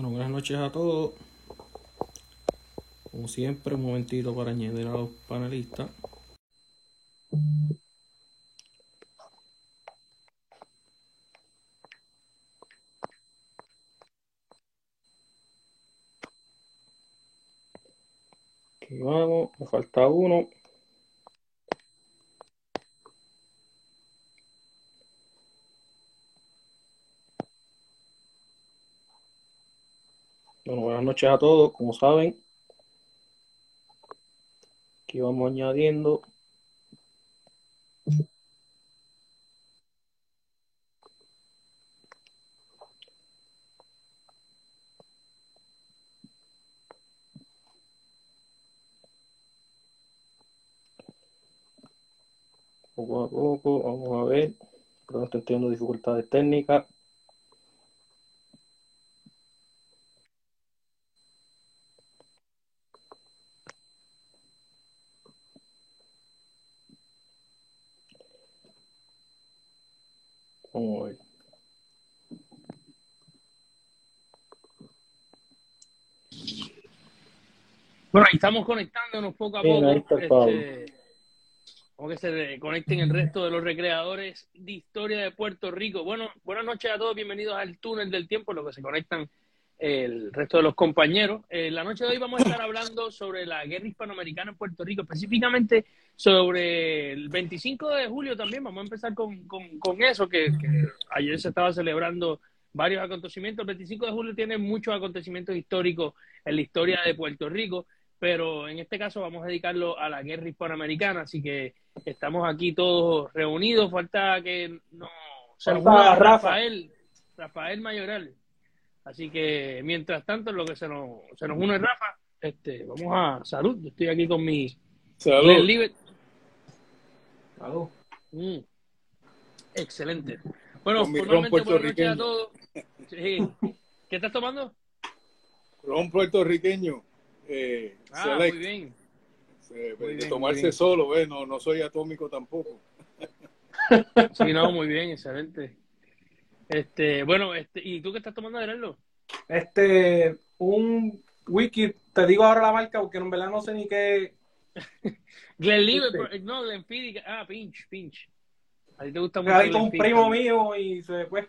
Bueno, buenas noches a todos. Como siempre, un momentito para añadir a los panelistas. Aquí vamos, me falta uno. Bueno, buenas noches a todos, como saben. Aquí vamos añadiendo. Poco a poco, vamos a ver. Pronto estoy teniendo dificultades técnicas. Vamos a ver. Bueno, ahí estamos conectándonos poco a poco. Este, Vamos que se conecten el resto de los recreadores de historia de Puerto Rico. Bueno, buenas noches a todos, bienvenidos al túnel del tiempo, lo que se conectan el resto de los compañeros. En la noche de hoy vamos a estar hablando sobre la guerra hispanoamericana en Puerto Rico, específicamente sobre el 25 de julio también. Vamos a empezar con, con, con eso, que, que ayer se estaba celebrando varios acontecimientos. El 25 de julio tiene muchos acontecimientos históricos en la historia de Puerto Rico, pero en este caso vamos a dedicarlo a la guerra hispanoamericana, así que estamos aquí todos reunidos. Falta que no se nos. Rafael, Rafael Mayoral. Así que mientras tanto, en lo que se nos, se nos une Rafa, este, vamos a salud. Yo estoy aquí con mi Salud. Salud. Mm. Excelente. Bueno, formalmente, buenas noches a todos. Sí. ¿Qué estás tomando? Ron puertorriqueño. Eh, Ah, select. muy bien. Eh, muy de bien, tomarse muy bien. solo, eh, no, no soy atómico tampoco. Sí, no, muy bien, excelente. Este, bueno, este, ¿y tú qué estás tomando, Gerardo? Este, un wiki, te digo ahora la marca porque en verdad no sé ni qué. Glen Livet, Este. no, Glen Fiddich, ah, Pinch, Pinch. A ti te gusta mucho hay un Glenfiddich primo mío y se, pues,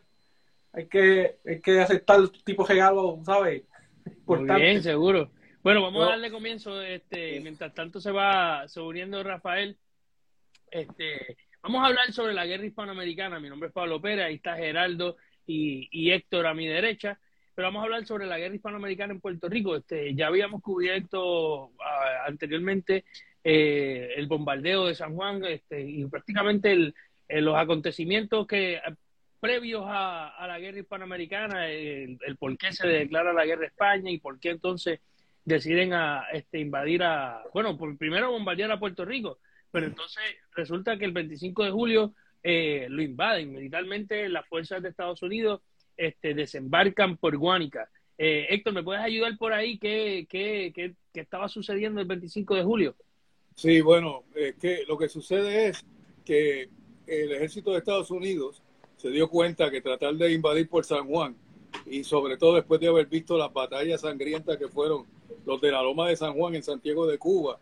hay que, hay que aceptar tipo regalo, ¿sabes? Muy Importante. bien, seguro. Bueno, vamos No. a darle comienzo. Este, mientras tanto se va se uniendo Rafael. Este, vamos a hablar sobre la guerra hispanoamericana. Mi nombre es Pablo Pérez, ahí está Geraldo y, y Héctor a mi derecha. Pero vamos a hablar sobre la guerra hispanoamericana en Puerto Rico. Este, ya habíamos cubierto ah, anteriormente eh, el bombardeo de San Juan este, y prácticamente el- eh, los acontecimientos que previos a, a la guerra hispanoamericana, el, el por qué se declara la guerra a España y por qué entonces deciden a este invadir a bueno por primero bombardear a Puerto Rico pero entonces resulta que el 25 de julio eh, lo invaden. Militarmente las fuerzas de Estados Unidos este desembarcan por Guánica. Eh, Héctor me puedes ayudar por ahí qué, qué, qué, qué estaba sucediendo el 25 de julio Sí, bueno, es que lo que sucede es que el ejército de Estados Unidos se dio cuenta que tratar de invadir por San Juan y sobre todo después de haber visto las batallas sangrientas que fueron los de la Loma de San Juan en Santiago de Cuba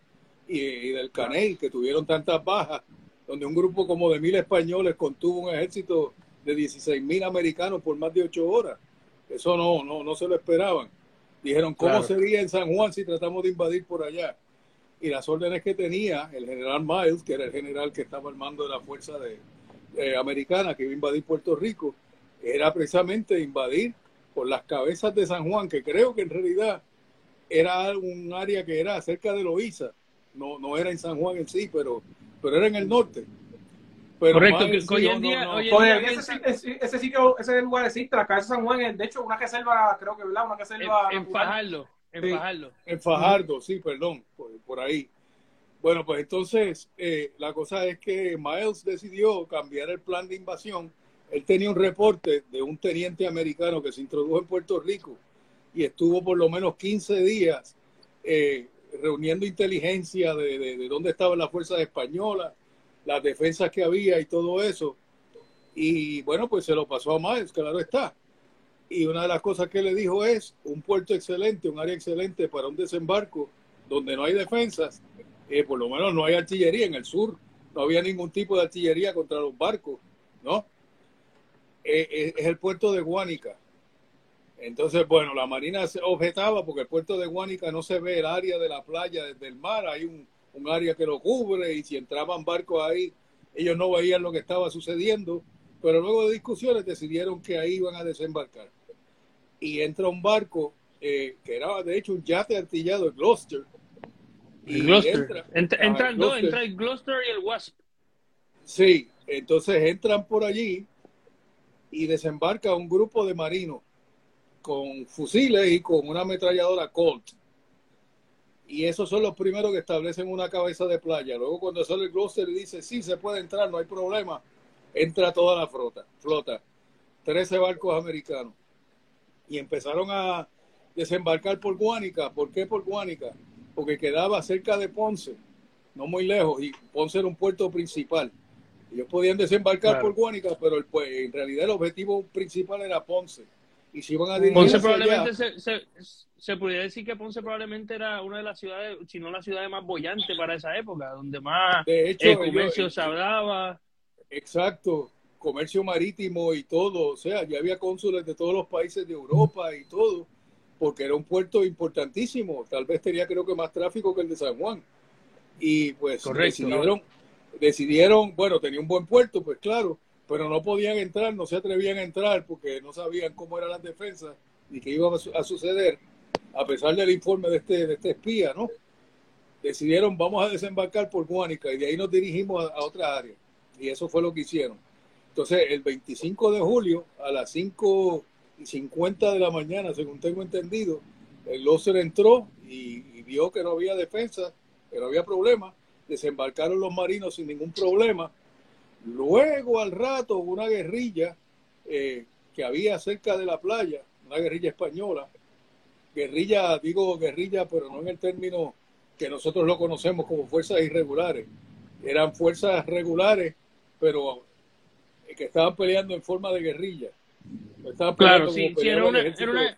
y, y del Caney, que tuvieron tantas bajas, donde un grupo como de mil españoles contuvo un ejército de 16 mil americanos por más de ocho horas. Eso no, no, no se lo esperaban. Dijeron, ¿cómo Claro. sería en San Juan si tratamos de invadir por allá? y las órdenes que tenía el general Miles, que era el general que estaba al mando de la fuerza de, de americana que iba a invadir Puerto Rico, era precisamente invadir por las cabezas de San Juan, que creo que en realidad era un área que era cerca de Loíza, no, no era en San Juan en sí, pero, pero era en el norte. Pero Correcto, que hoy en día- no, hoy en Todavía día ese, piensa- ese, ese sitio, ese lugar existe, la cabeza de San Juan, de hecho una reserva, creo que, ¿verdad? Una en, reserva. en natural. Fajardo en Sí. Fajardo En Fajardo, sí, perdón, por, por ahí. Bueno, pues entonces eh, la cosa es que Miles decidió cambiar el plan de invasión. Él tenía un reporte de un teniente americano que se introdujo en Puerto Rico y estuvo por lo menos 15 días eh, reuniendo inteligencia de, de, de dónde estaban las fuerzas españolas, las defensas que había y todo eso. Y bueno, pues se lo pasó a Miles, claro está. y una de las cosas que le dijo es un puerto excelente, un área excelente para un desembarco donde no hay defensas, eh, por lo menos no hay artillería en el sur, no había ningún tipo de artillería contra los barcos, ¿no? Eh, eh, es el puerto de Guánica. Entonces, bueno, la Marina se objetaba porque el puerto de Guánica no se ve el área de la playa desde el mar, hay un, un área que lo cubre y si entraban barcos ahí, ellos no veían lo que estaba sucediendo, pero luego de discusiones decidieron que ahí iban a desembarcar. Y entra un barco eh, que era de hecho un yate artillado, el Gloucester. Y Gloucester. Entra, entran dos, entra el Gloucester y el Wasp. Sí, entonces entran por allí y desembarca un grupo de marinos con fusiles y con una ametralladora Colt. Y esos son los primeros que establecen una cabeza de playa. Luego cuando sale el Gloucester y dice, sí, se puede entrar, no hay problema, entra toda la flota. flota 13 barcos americanos. Y empezaron a desembarcar por Guánica. ¿Por qué por Guánica? Porque quedaba cerca de Ponce, no muy lejos, y Ponce era un puerto principal. Ellos podían desembarcar Claro. por Guánica, pero el, pues, en realidad el objetivo principal era Ponce. Y si iban a Ponce dirigirse probablemente se, se, se podría decir que Ponce probablemente era una de las ciudades, si no la ciudad más bollante para esa época, donde más de hecho, el ellos- comercio se hablaba. Exacto, comercio marítimo y todo, o sea, ya había cónsules de todos los países de Europa y todo, porque era un puerto importantísimo, tal vez tenía creo que más tráfico que el de San Juan. Y pues Correcto. decidieron, decidieron, bueno, tenía un buen puerto, pues claro, pero no podían entrar, no se atrevían a entrar porque no sabían cómo eran las defensas ni qué iba a, a suceder, a pesar del informe de este, de este espía, ¿no? Decidieron, vamos a desembarcar por Guánica y de ahí nos dirigimos a, otra área. Y eso fue lo que hicieron. Entonces, el 25 de julio, a las 5 y 50 de la mañana, según tengo entendido, el Loser entró y, y vio que no había defensa, que no había problema. Desembarcaron los marinos sin ningún problema. Luego, al rato, una guerrilla eh, que había cerca de la playa, una guerrilla española. Guerrilla, digo guerrilla, pero no en el término que nosotros lo conocemos como fuerzas irregulares. Eran fuerzas regulares, pero eh, que estaban peleando en forma de guerrilla. Estaban Claro, sí, era una, ejército. era una,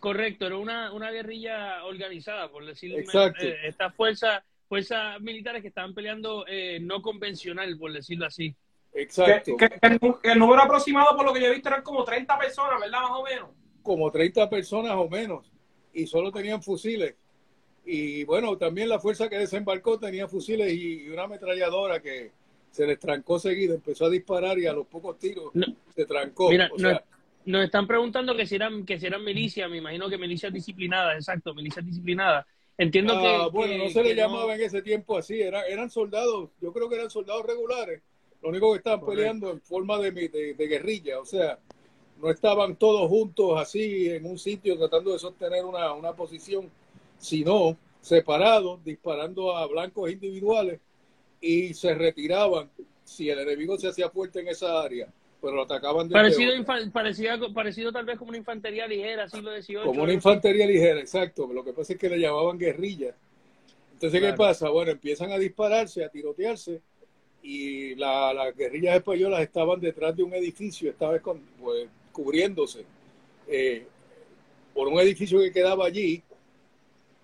correcto, era una, una guerrilla organizada, por decirlo Exacto. eh, estas fuerzas, fuerzas militares que estaban peleando eh, no convencional, por decirlo así. Exacto. Que, que- que el, número aproximado, por lo que yo he visto, eran como 30 personas, ¿verdad? Más o menos. como 30 personas o menos y solo tenían fusiles. Y bueno, también la fuerza que desembarcó tenía fusiles y, y una ametralladora que se les trancó seguido, empezó a disparar y a los pocos tiros No. se trancó. Mira, o sea, no- nos están preguntando que si eran, que si eran milicias, me imagino que milicias disciplinadas, exacto, milicias disciplinadas. Entiendo ah, que, bueno, que- no se le llamaba en ese tiempo así, era, eran soldados, yo creo que eran soldados regulares, lo único que estaban Correcto. peleando en forma de, de, de guerrilla, o sea, no estaban todos juntos así en un sitio tratando de sostener una, una posición, sino separados, disparando a blancos individuales y se retiraban si el enemigo se hacía fuerte en esa área, pero lo atacaban desde Parecido, infa- parecido, parecido tal vez como una infantería ligera, siglo XVIII. Como una infantería ligera, exacto. Lo que pasa es que le llamaban guerrilla. Entonces, ¿qué Claro. pasa? Bueno, empiezan a dispararse, a tirotearse, y la- las guerrillas españolas estaban detrás de un edificio, esta vez con, pues, cubriéndose eh, por un edificio que quedaba allí,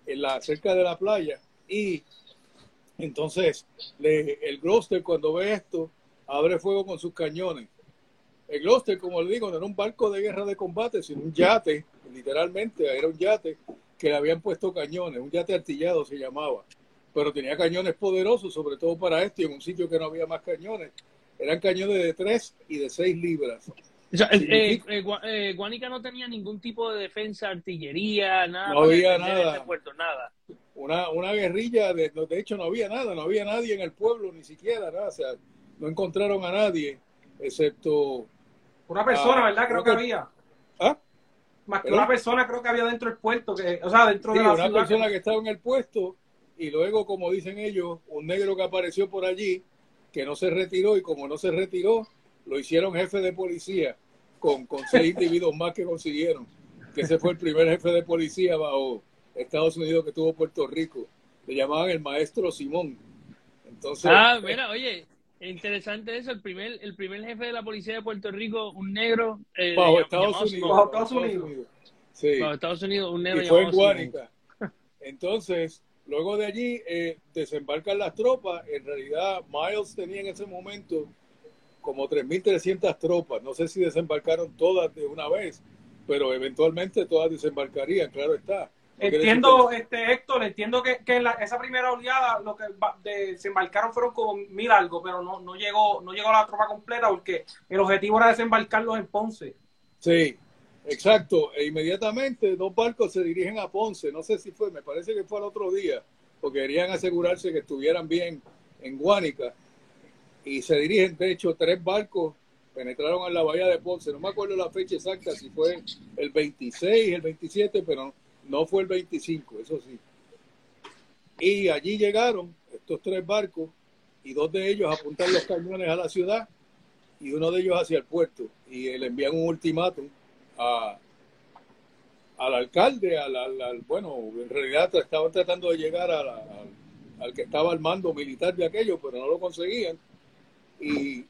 en la, cerca de la playa, y entonces le- el Gloucester cuando ve esto, abre fuego con sus cañones. El Gloucester, como le digo, no era un barco de guerra de combate, sino un yate, literalmente, era un yate que le habían puesto cañones, un yate artillado se llamaba, pero tenía cañones poderosos, sobre todo para esto, y en un sitio que no había más cañones. Eran cañones de 3 y de 6 libras. O sea, eh, eh, eh, Guánica no tenía ningún tipo de defensa, artillería, nada. No había nada. ese puerto, nada. Una, una guerrilla, de, de hecho no había nada, no había nadie en el pueblo, ni siquiera nada, o sea, no encontraron a nadie, excepto... Una persona, Ah, ¿verdad? Creo creo que que- había. ¿Ah? Más que una persona, creo que había dentro del puerto, que, o sea, dentro Sí, de la una ciudad. persona que estaba en el puesto y luego, como dicen ellos, un negro que apareció por allí, que no se retiró y como no se retiró, lo hicieron jefe de policía con, con seis individuos más que consiguieron. Que ese fue el primer jefe de policía bajo Estados Unidos que tuvo Puerto Rico. Le llamaban el maestro Simón. Entonces, Ah, mira, oye, interesante eso, el primer, el primer jefe de la policía de Puerto Rico, un negro. Eh, Bajo Estados Unidos. Bajo Estados Unidos. Sí. Bajo Estados Unidos, un negro y fue en. Guánica. Entonces, luego de allí eh, desembarcan las tropas. En realidad, Miles tenía en ese momento como 3.300 tropas. No sé si desembarcaron todas de una vez, pero eventualmente todas desembarcarían, claro está. No Entiendo, este Héctor, entiendo que, que la- esa primera oleada lo que de- se embarcaron fueron como mil algo, pero no, no llegó, no llegó la tropa completa porque el objetivo era desembarcarlos en Ponce. Sí, exacto. E inmediatamente dos barcos se dirigen a Ponce. No sé si fue, me parece que fue al otro día, porque querían asegurarse que estuvieran bien en Guánica. Y se dirigen, de hecho, tres barcos penetraron en la bahía de Ponce. No me acuerdo la fecha exacta, si fue el 26, el 27, pero no fue el 25, eso sí. Y allí llegaron estos tres barcos y dos de ellos apuntan los cañones a la ciudad y uno de ellos hacia el puerto y le envían un ultimátum a, al alcalde, al, al- bueno, en realidad estaban tratando de llegar al, al que estaba al mando militar de aquello, pero no lo conseguían y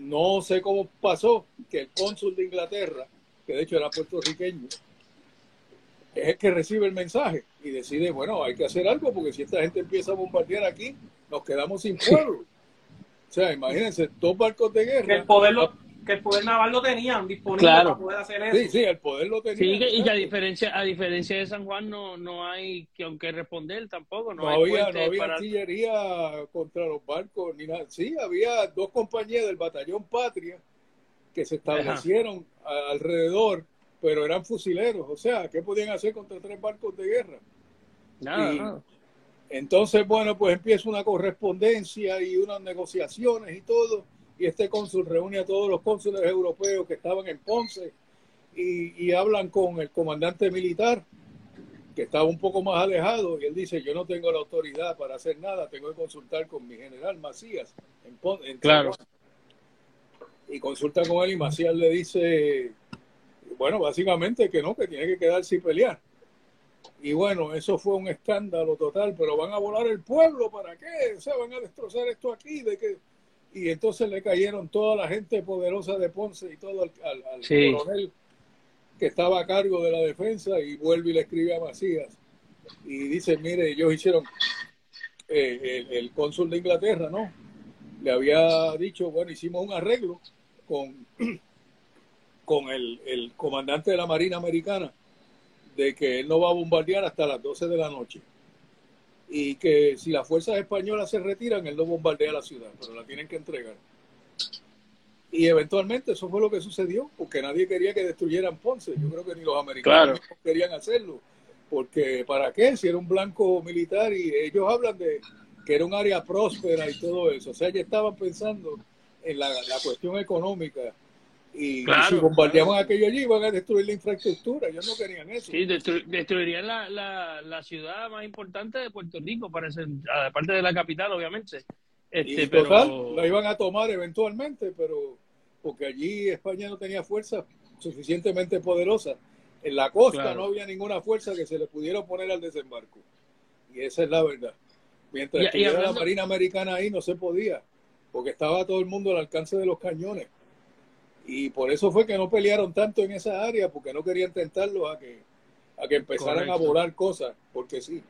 no sé cómo pasó que el cónsul de Inglaterra, que de hecho era puertorriqueño, es el que recibe el mensaje y decide, bueno, hay que hacer algo porque si esta gente empieza a bombardear aquí, nos quedamos sin pueblo. O sea, imagínense, dos barcos de Que guerra. el poder, lo- que el poder naval lo tenían disponible Claro. para poder hacer eso. Sí, sí, el poder lo tenía. Sí, que- y que a diferencia, a diferencia de San Juan no, no hay que aunque responder tampoco, no, No hay había, no había para- artillería contra los barcos ni nada. Sí, había dos compañías del batallón Patria que se establecieron alrededor, pero eran fusileros. O sea, ¿qué podían hacer contra tres barcos de guerra? Nada, y- nada. Entonces, bueno, pues empieza una correspondencia y unas negociaciones y todo. Y este cónsul reúne a todos los cónsules europeos que estaban en Ponce y, y hablan con el comandante militar, que estaba un poco más alejado. Y él dice: Yo no tengo la autoridad para hacer nada, tengo que consultar con mi general Macías. En Pon- en Claro. San Juan". Y consulta con él y Macías le dice: Bueno, básicamente que no, que tiene que quedarse y pelear. Y bueno, eso fue un escándalo total, pero van a volar el pueblo, ¿para qué? O sea, van a destrozar esto aquí, de que y entonces le cayeron toda la gente poderosa de Ponce y todo al, al- al Sí. coronel que estaba a cargo de la defensa y vuelve y le escribe a Macías y dice, mire, ellos hicieron, eh, el, el cónsul de Inglaterra, ¿no? Le había dicho, bueno, hicimos un arreglo con, con el, el comandante de la Marina Americana de que él no va a bombardear hasta las 12 de la noche y que si las fuerzas españolas se retiran, él no bombardea la ciudad, pero la tienen que entregar. Y eventualmente eso fue lo que sucedió, porque nadie quería que destruyeran Ponce. Yo creo que ni los americanos Claro. querían hacerlo, porque ¿para qué? Si era un blanco militar y ellos hablan de que era un área próspera y todo eso. O sea, ya estaban pensando en la, la cuestión económica. Y, y Claro, si bombardeaban aquello allí, iban a destruir la infraestructura. Ellos no querían eso. Sí, destru- destruirían la, la, la ciudad más importante de Puerto Rico, parece, aparte de la capital, obviamente. Este, y pero, total, la iban a tomar eventualmente, pero porque allí España no tenía fuerza suficientemente poderosa. En la costa Claro. no había ninguna fuerza que se le pudiera oponer al desembarco. Y esa es la verdad. Mientras Y- y estuviera hablando- la Marina Americana ahí no se podía, porque estaba todo el mundo al alcance de los cañones. Y por eso fue que no pelearon tanto en esa área, porque no querían tentarlos a que, a que empezaran Correcto. a volar cosas, porque sí.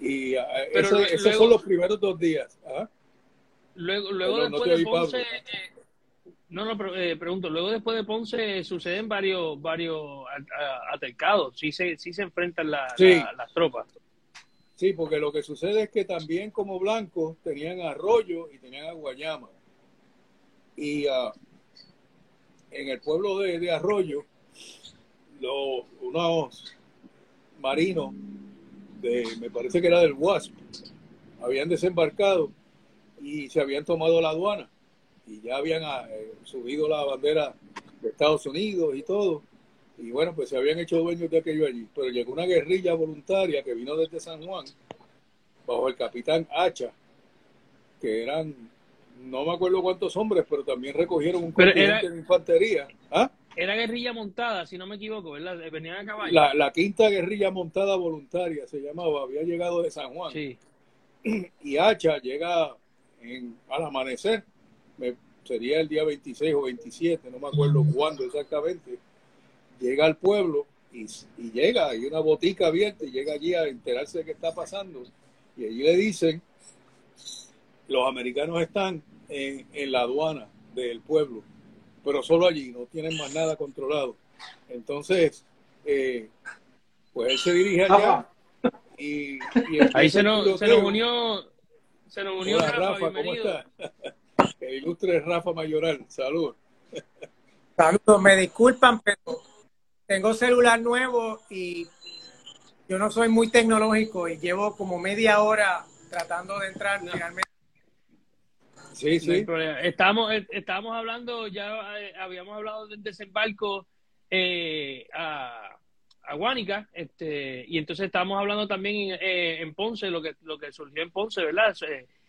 Y ah, Pero esos son los primeros dos días. ¿ah? luego, luego no después te de Ponce, eh, no, no, pero, eh, pregunto, luego después de Ponce suceden varios, varios altercados, sí se, sí se enfrentan la- Sí. la- las tropas. Sí, porque lo que sucede es que también como blancos tenían a Arroyo y tenían a Guayama. Y ah, en el pueblo de, de Arroyo, los, unos marinos, de, me parece que era del WASP, habían desembarcado y se habían tomado la aduana y ya habían ah, eh, subido la bandera de Estados Unidos y todo. Y bueno, pues se habían hecho dueños de aquello allí. Pero llegó una guerrilla voluntaria que vino desde San Juan, bajo el capitán Hacha, que eran, no me acuerdo cuántos hombres, pero también recogieron un contingente de infantería. ¿Ah? Era guerrilla montada, si no me equivoco, ¿verdad? Venían a caballo. La, la quinta guerrilla montada voluntaria se llamaba, había llegado de San Juan. Sí, Y Hacha llega en, al amanecer, sería el día 26 o 27, no me acuerdo cuándo exactamente, llega al pueblo y, llega, hay una botica abierta y llega allí a enterarse de qué está pasando. Y allí le dicen, los americanos están en, en la aduana del pueblo, pero solo allí, no tienen más nada controlado. Entonces, eh, pues él se dirige allá y, ahí se nos, se nos unió se nos unió Rafa, ¿cómo está? El ilustre Rafa Mayoral, salud. Saludos, me disculpan, pero tengo celular nuevo y yo no soy muy tecnológico y llevo como media hora tratando de entrar finalmente. Sí, sí. estábamos, eh, estábamos hablando, ya eh, habíamos hablado del desembarco eh, a, a Guánica, este, y entonces estábamos hablando también eh, en Ponce, lo que, lo que surgió en Ponce, ¿verdad?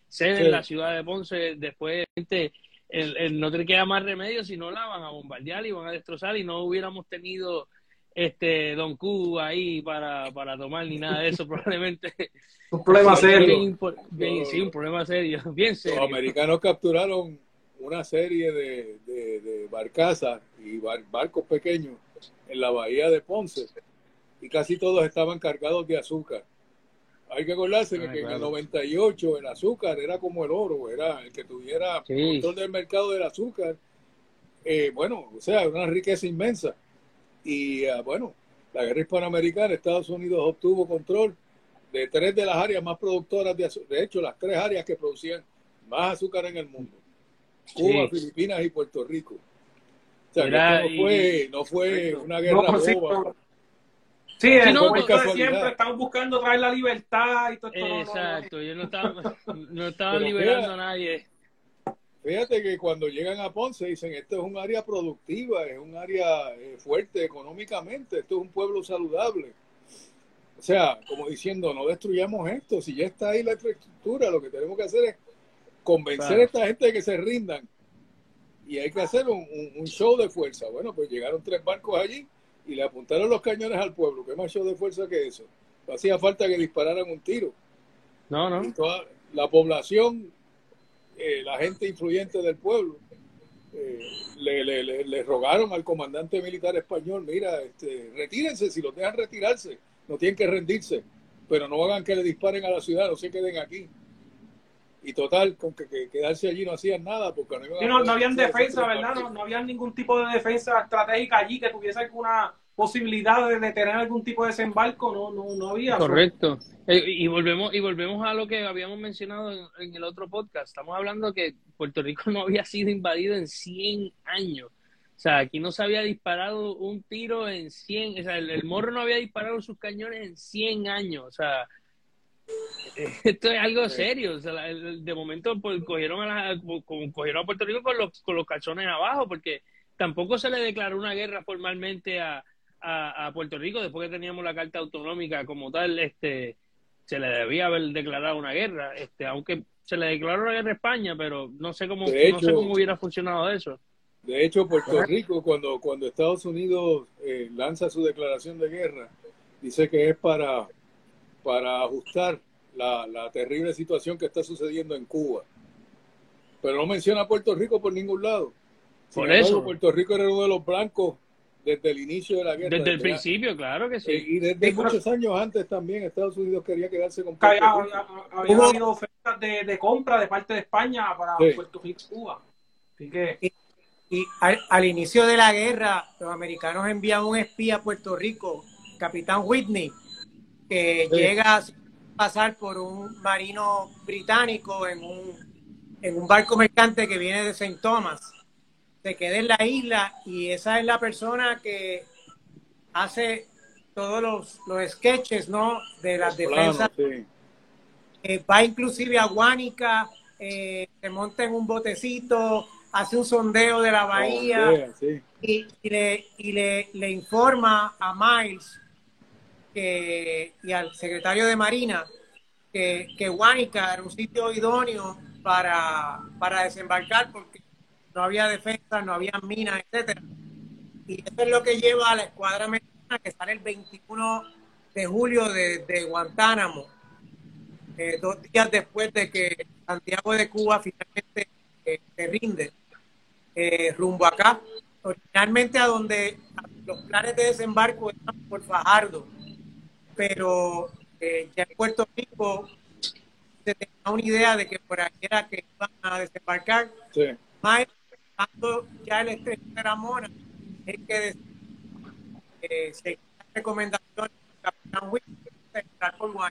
Sede en la ciudad de Ponce, después el, el, no te queda más remedio si no la van a bombardear y van a destrozar y no hubiéramos tenido este Don Q ahí para, para tomar ni nada de eso, probablemente. Un problema serio. sí, un problema serio, bien serio. Los americanos capturaron una serie de, de, barcazas y barcos pequeños en la bahía de Ponce y casi todos estaban cargados de azúcar. Hay que acordarse que, en el 98 el azúcar era como el oro, era el que tuviera control del mercado del azúcar. Eh, bueno, o sea, una riqueza inmensa. Y ah, bueno, la guerra hispanoamericana, Estados Unidos obtuvo control de tres de las áreas más productoras de azúcar, de hecho, las tres áreas que producían más azúcar en el mundo. Cuba, Filipinas y Puerto Rico. O sea, no fue, no fue una guerra boba. Sí, el no, siempre estamos buscando traer la libertad y todo esto. Exacto, ellos no estaban, no estaban liberando a nadie. Fíjate que cuando llegan a Ponce dicen, esto es un área productiva, es un área eh, fuerte económicamente, esto es un pueblo saludable. O sea, como diciendo, no destruyamos esto, si ya está ahí la infraestructura, lo que tenemos que hacer es convencer a esta gente de que se rindan. Y hay que hacer un, un, show de fuerza. Bueno, pues llegaron tres barcos allí y le apuntaron los cañones al pueblo. ¿Qué más show de fuerza que eso? No hacía falta que dispararan un tiro. No, no. toda la población, eh, la gente influyente del pueblo, eh, le, le, le, rogaron al comandante militar español, mira, este, retírense, si los dejan retirarse, no tienen que rendirse, pero no hagan que le disparen a la ciudad, no se queden aquí y total, con que, quedarse allí no hacían nada porque no no, habían defensa, ¿verdad? No, no había ningún tipo de defensa estratégica allí que tuviese alguna posibilidad de tener algún tipo de desembarco, no, no, no había. Correcto. Eh, y volvemos y volvemos a lo que habíamos mencionado en, el otro podcast. Estamos hablando que Puerto Rico no había sido invadido en 100 años. O sea, aquí no se había disparado un tiro en 100, o sea, el, el morro no había disparado sus cañones en 100 años. O sea, esto es algo serio. de momento pues, cogieron, a cogieron a Puerto Rico con los, con los calzones abajo, porque tampoco se le declaró una guerra formalmente a, a, Puerto Rico después que teníamos la carta autonómica como tal. este Se le debía haber declarado una guerra, este aunque se le declaró una guerra a España, pero no sé cómo, no sé cómo hubiera funcionado eso. De hecho, Puerto Rico, cuando, cuando Estados Unidos eh, lanza su declaración de guerra, dice que es para para ajustar la, la, terrible situación que está sucediendo en Cuba. Pero no menciona a Puerto Rico por ningún lado. por eso. Puerto Rico era uno de los blancos desde el inicio de la guerra. Desde el principio, claro que sí. Eh, y desde muchos años antes también Estados Unidos quería quedarse con Puerto Rico. Había, habido ofertas de, de, compra de parte de España para Puerto Rico y Cuba. Así que... Y, y al, al, inicio de la guerra, los americanos envían un espía a Puerto Rico, Capitán Whitney, que llega a pasar por un marino británico en un, en un barco mercante que viene de St. Thomas. Se queda en la isla y esa es la persona que hace todos los, los sketches ¿no? de las defensas. Eh, va inclusive a Guánica, eh, se monta en un botecito, hace un sondeo de la bahía y, le, y le, le informa a Miles y al secretario de Marina que, que Huánica era un sitio idóneo para, para desembarcar porque no había defensa, no había minas, etcétera. Y eso es lo que lleva a la escuadra americana que sale el 21 de julio de, Guantánamo, eh, dos días después de que Santiago de Cuba finalmente eh, se rinde eh, rumbo acá, originalmente a donde los planes de desembarco están por Fajardo, pero ya en Puerto Rico se tenía una idea de que por ahí era que iban a desembarcar. Sí. Cuando ya el estrecho de Ramona es que eh, seguir las recomendaciones.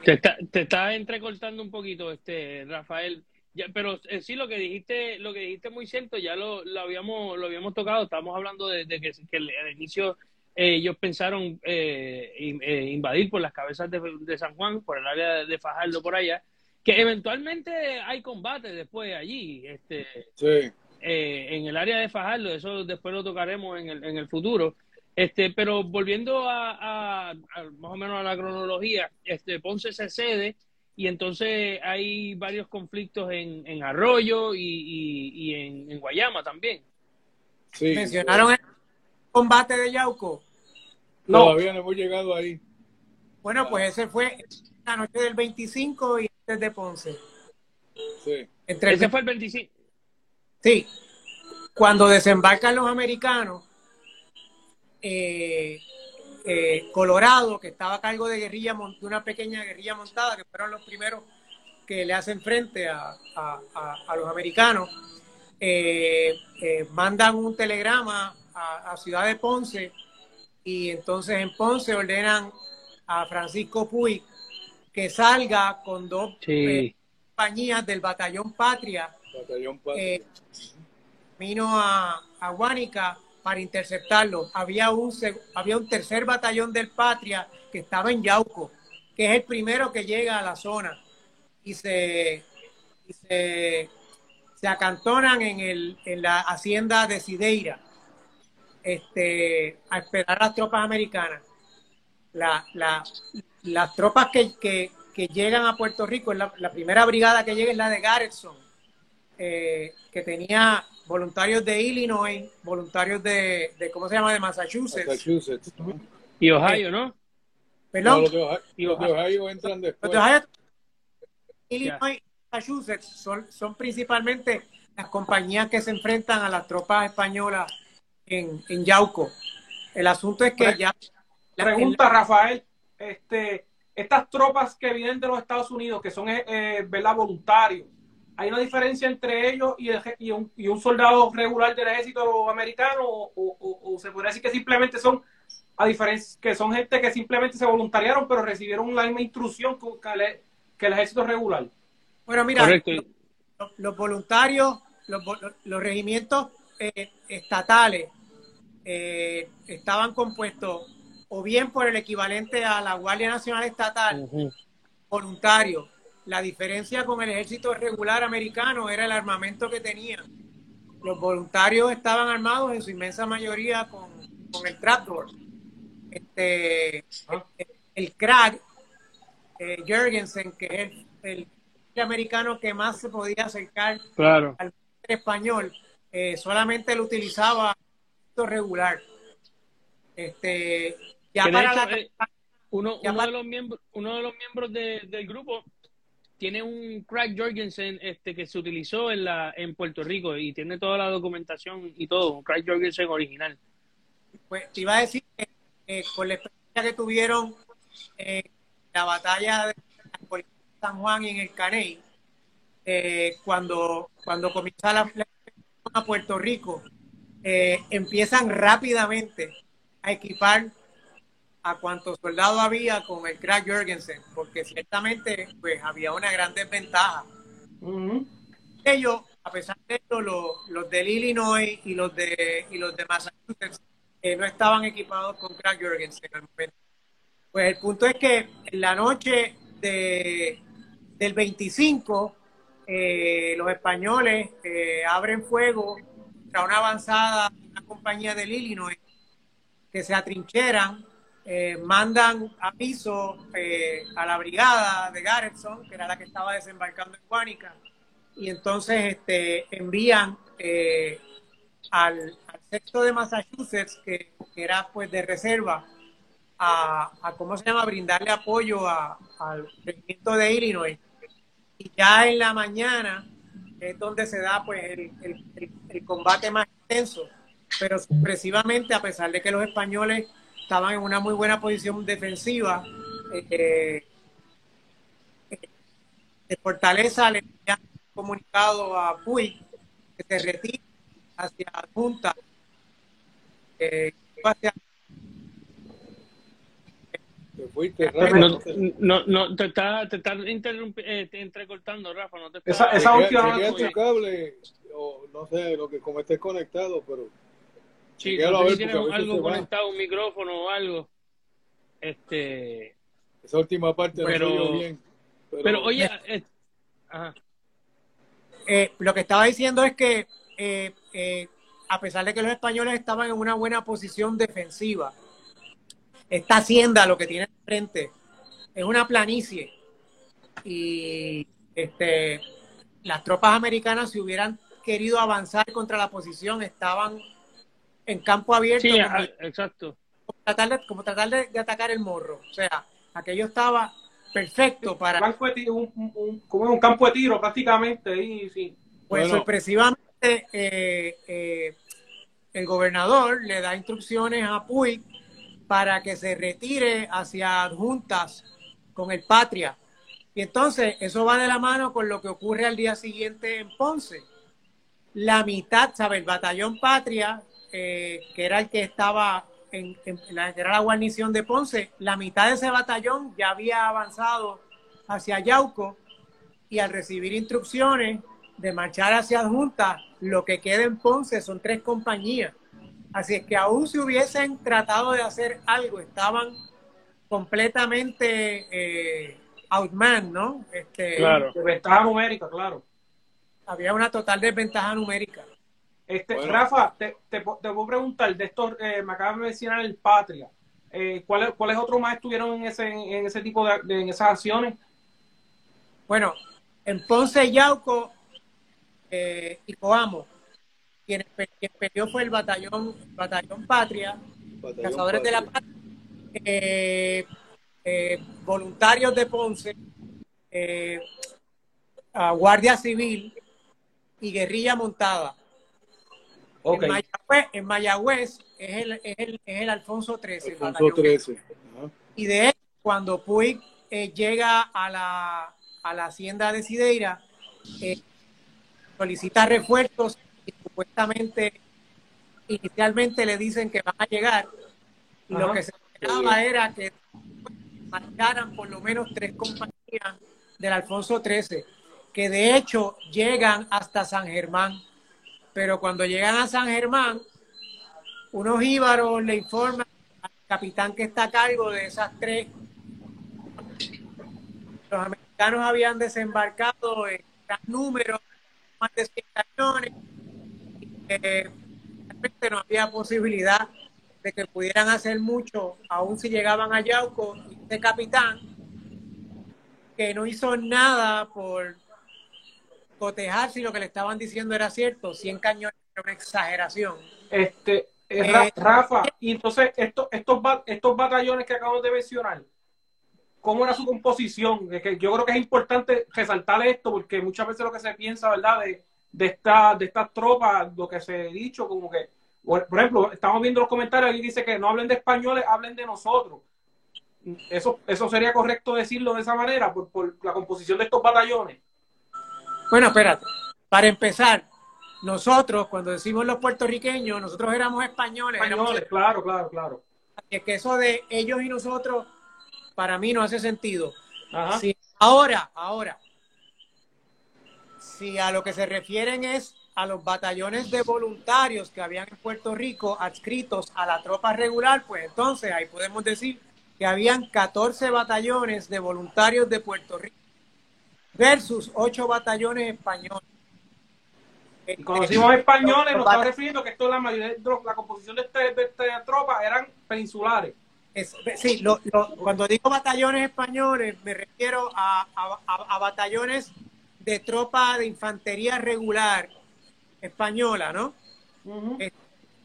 Te, está, te entrecortando un poquito, este Rafael. Ya, pero eh, sí, lo que dijiste, lo que dijiste muy cierto, ya lo, lo habíamos, lo habíamos tocado. Estábamos hablando de, de que, que el- al inicio eh, ellos pensaron eh, in- eh, invadir por las cabezas de, de San Juan, por el área de, de Fajardo por allá, que eventualmente hay combate después allí, este, Sí. Eh, en el área de Fajardo, eso después lo tocaremos en el, en el futuro. Este, pero volviendo a, a- a más o menos a la cronología, este, Ponce se cede y entonces hay varios conflictos en, en Arroyo y, y- y en, en Guayama también. Sí. Mencionaron el combate de Yauco. No. Todavía no hemos llegado ahí. Bueno, pues ese fue la noche del 25 y antes de Ponce. Sí. Entre el Ese fue el 25. Sí, cuando desembarcan los americanos, eh, eh, Colorado, que estaba a cargo de guerrilla, de una pequeña guerrilla montada, que fueron los primeros que le hacen frente a, a- a- a los americanos, eh, eh, mandan un telegrama a, Ciudad de Ponce y entonces en Ponce ordenan a Francisco Puig que salga con dos Sí. compañías del batallón Patria Batallón eh, vino a, a Guánica para interceptarlo. Había un, había un tercer batallón del Patria que estaba en Yauco, que es el primero que llega a la zona. Y se, y se, acantonan en, el, en la hacienda de Sideira este, a esperar a las tropas americanas. La, la- las tropas que, que- que llegan a Puerto Rico, la, la primera brigada que llega es la de Garretson, eh, que tenía voluntarios de Illinois, voluntarios de, de ¿cómo se llama?, de Massachusetts. Massachusetts. Y Ohio, ¿no? No, Perdón, los de Ohio, Y los de Ohio. Entran los después. de Ohio, Illinois y Massachusetts son, son principalmente las compañías que se enfrentan a las tropas españolas en, en Yauco. El asunto es que Pre- ya... la- Pregunta, Rafael, este, estas tropas que vienen de los Estados Unidos, que son eh, eh, ¿verdad? voluntarios, ¿hay una diferencia entre ellos y, el je- y un, y un soldado regular del ejército americano? O, o- o se podría decir que simplemente son, a diferencia, que son gente que simplemente se voluntariaron, pero recibieron la misma instrucción que, que el, que el ejército regular? Bueno, mira, Correcto. los, los voluntarios, los, regimientos eh, estatales eh, estaban compuestos o bien por el equivalente a la Guardia Nacional Estatal, Ujú. voluntario. La diferencia con el ejército regular americano era el armamento que tenían. Los voluntarios estaban armados en su inmensa mayoría con, con el tractor. Este, Ah. el, el crack eh, Jorgensen, que es el, el americano que más se podía acercar Claro. al español, eh, solamente lo utilizaba regular. Este, ya para hecho, la eh, uno, Ya uno de los miembros, uno de los miembros de- del grupo tiene un Craig Jorgensen este que se utilizó en la en Puerto Rico y tiene toda la documentación y todo, un Craig Jorgensen original. Pues te iba a decir que eh, con la experiencia que tuvieron en la batalla de San Juan y en el Caney, eh, cuando, cuando comienza la, la a Puerto Rico, eh, empiezan rápidamente a equipar a cuantos soldados había con el crack Jorgensen, porque ciertamente pues había una gran desventaja. Ellos, a pesar de esto, los, los del Illinois y los de y los de Massachusetts eh, no estaban equipados con crack Jorgensen al momento. Pues el punto es que en la noche de, del 25, eh, los españoles eh, abren fuego contra una avanzada de una compañía del Illinois que se atrincheran, eh, mandan aviso eh, a la brigada de Garretson, que era la que estaba desembarcando en Guánica, y entonces este, envían eh, al, al sexto de Massachusetts, que, era pues de reserva, a, a, ¿cómo se llama?, brindarle apoyo a- al regimiento de Illinois. y ya en la mañana es donde se da pues el, el- combate más intenso. Pero sorpresivamente, a pesar de que los españoles estaban en una muy buena posición defensiva, eh, eh, de Fortaleza le habían comunicado a Puig que se retire hacia Junta, eh, hacia Te fuiste, Rafa. No, no te- no, no, te está, te está eh, te entrecortando, Rafa. No te está- Esa- esa última cable, o no sé, lo que como estés conectado, pero Sí, no sé ver, si tienes algo conectado, un micrófono o algo. Este, esa última parte Pero- no bien. Pero, pero oye, eh, ajá. Eh, lo que estaba diciendo es que eh, eh, a pesar de que los españoles estaban en una buena posición defensiva, esta hacienda lo que tiene enfrente es una planicie y este, las tropas americanas si hubieran querido avanzar contra la posición estaban en campo abierto Sí, ah, exacto. como tratar, de, como tratar de, de atacar el morro. O sea, aquello estaba perfecto para... Un, un- un- como un campo de tiro prácticamente. Ahí, sí. Pues Bueno. sorpresivamente, eh, eh, el gobernador le da instrucciones a Puig para que se retire hacia adjuntas con el Patria. Y entonces eso va de la mano con lo que ocurre al día siguiente en Ponce. La mitad, ¿sabe? El batallón Patria, eh, que era el que estaba en, en la, era la guarnición de Ponce, la mitad de ese batallón ya había avanzado hacia Yauco y al recibir instrucciones de marchar hacia adjuntas, lo que queda en Ponce son tres compañías. Así es que aún si hubiesen tratado de hacer algo, estaban completamente eh, outman, ¿no? Este, Claro. De ventaja numérica, claro. Había una total desventaja numérica. Este, Bueno. Rafa, te, te, te puedo preguntar, de estos, eh, me acabas de mencionar el Patria, eh, ¿cuáles, ¿cuáles otros más estuvieron en ese, en ese tipo de, de- en esas acciones? Bueno, en Ponce, Yauco eh, y Coamo, quien, quien peleó fue el batallón, batallón Patria, Batallón Cazadores de la Patria. Eh, eh, voluntarios de Ponce, eh, a Guardia Civil y guerrilla montada. En, Mayagüez, en Mayagüez es el, es el, es el Alfonso 13. el Alfonso batallón. 13. Ajá. Y de hecho, cuando Puig eh, llega a la, a la hacienda de Sideira, eh, solicita refuerzos y supuestamente inicialmente le dicen que van a llegar. Y lo que se esperaba era que marcaran por lo menos tres compañías del Alfonso 13, que de hecho llegan hasta San Germán. Pero cuando llegan a San Germán, unos íbaros le informan al capitán que está a cargo de esas tres. Los americanos habían desembarcado en gran número, más de 100 cañones, que realmente no había posibilidad de que pudieran hacer mucho, aun si llegaban a Yauco, este capitán, que no hizo nada por cotejar si lo que le estaban diciendo era cierto, 100 cañones era una exageración. Este, eh, Eh, Rafa, y entonces estos, estos, estos batallones que acabamos de mencionar, ¿cómo era su composición? Es que yo creo que es importante resaltar esto porque muchas veces lo que se piensa, ¿verdad? De, de, esta, de estas tropas, lo que se ha dicho, como que, por ejemplo, estamos viendo los comentarios, alguien dice que no hablen de españoles, hablen de nosotros. Eso, eso sería correcto decirlo de esa manera, por, por la composición de estos batallones. Bueno, espérate. Para empezar, nosotros, cuando decimos los puertorriqueños, nosotros éramos españoles. éramos- Españoles, claro, claro, claro. es que eso de ellos y nosotros, para mí no hace sentido. Ajá. Si ahora, ahora, si a lo que se refieren es a los batallones de voluntarios que habían en Puerto Rico adscritos a la tropa regular, pues entonces ahí podemos decir que habían 14 batallones de voluntarios de Puerto Rico versus 8 batallones españoles. Decimos españoles, nos estamos refiriendo que esto la mayoría de la composición de, este, de esta tropa eran peninsulares. Es- sí, lo- lo- cuando digo batallones españoles, me refiero a, a- a- a batallones de tropa de infantería regular española, ¿no? Eh,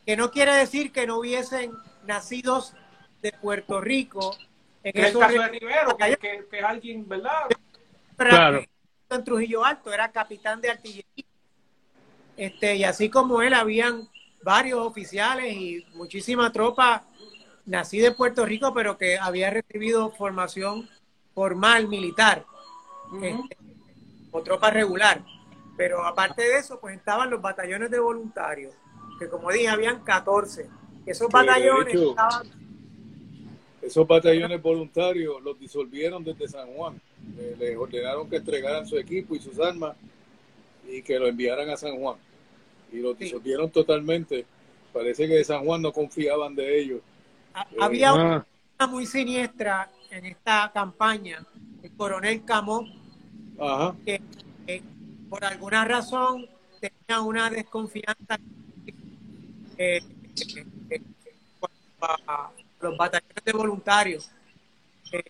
que no quiere decir que no hubiesen nacidos de Puerto Rico en el caso de Rivero, que, que- que es alguien, ¿verdad? Claro. en Trujillo Alto, era capitán de artillería. Este, y así como él, habían varios oficiales y muchísima tropa nacida en Puerto Rico, pero que había recibido formación formal militar este, o tropa regular. Pero aparte de eso, pues estaban los batallones de voluntarios, que como dije, habían 14. Esos batallones de estaban Esos batallones voluntarios los disolvieron desde San Juan. Eh, les ordenaron que entregaran su equipo y sus armas y que lo enviaran a San Juan. Y los Sí. disolvieron totalmente. Parece que de San Juan no confiaban de ellos. a- había Ah, una muy siniestra en esta campaña, el coronel Camó, Ajá. que eh, por alguna razón tenía una desconfianza eh, eh, eh, cuanto a los batallones de voluntarios. Eh,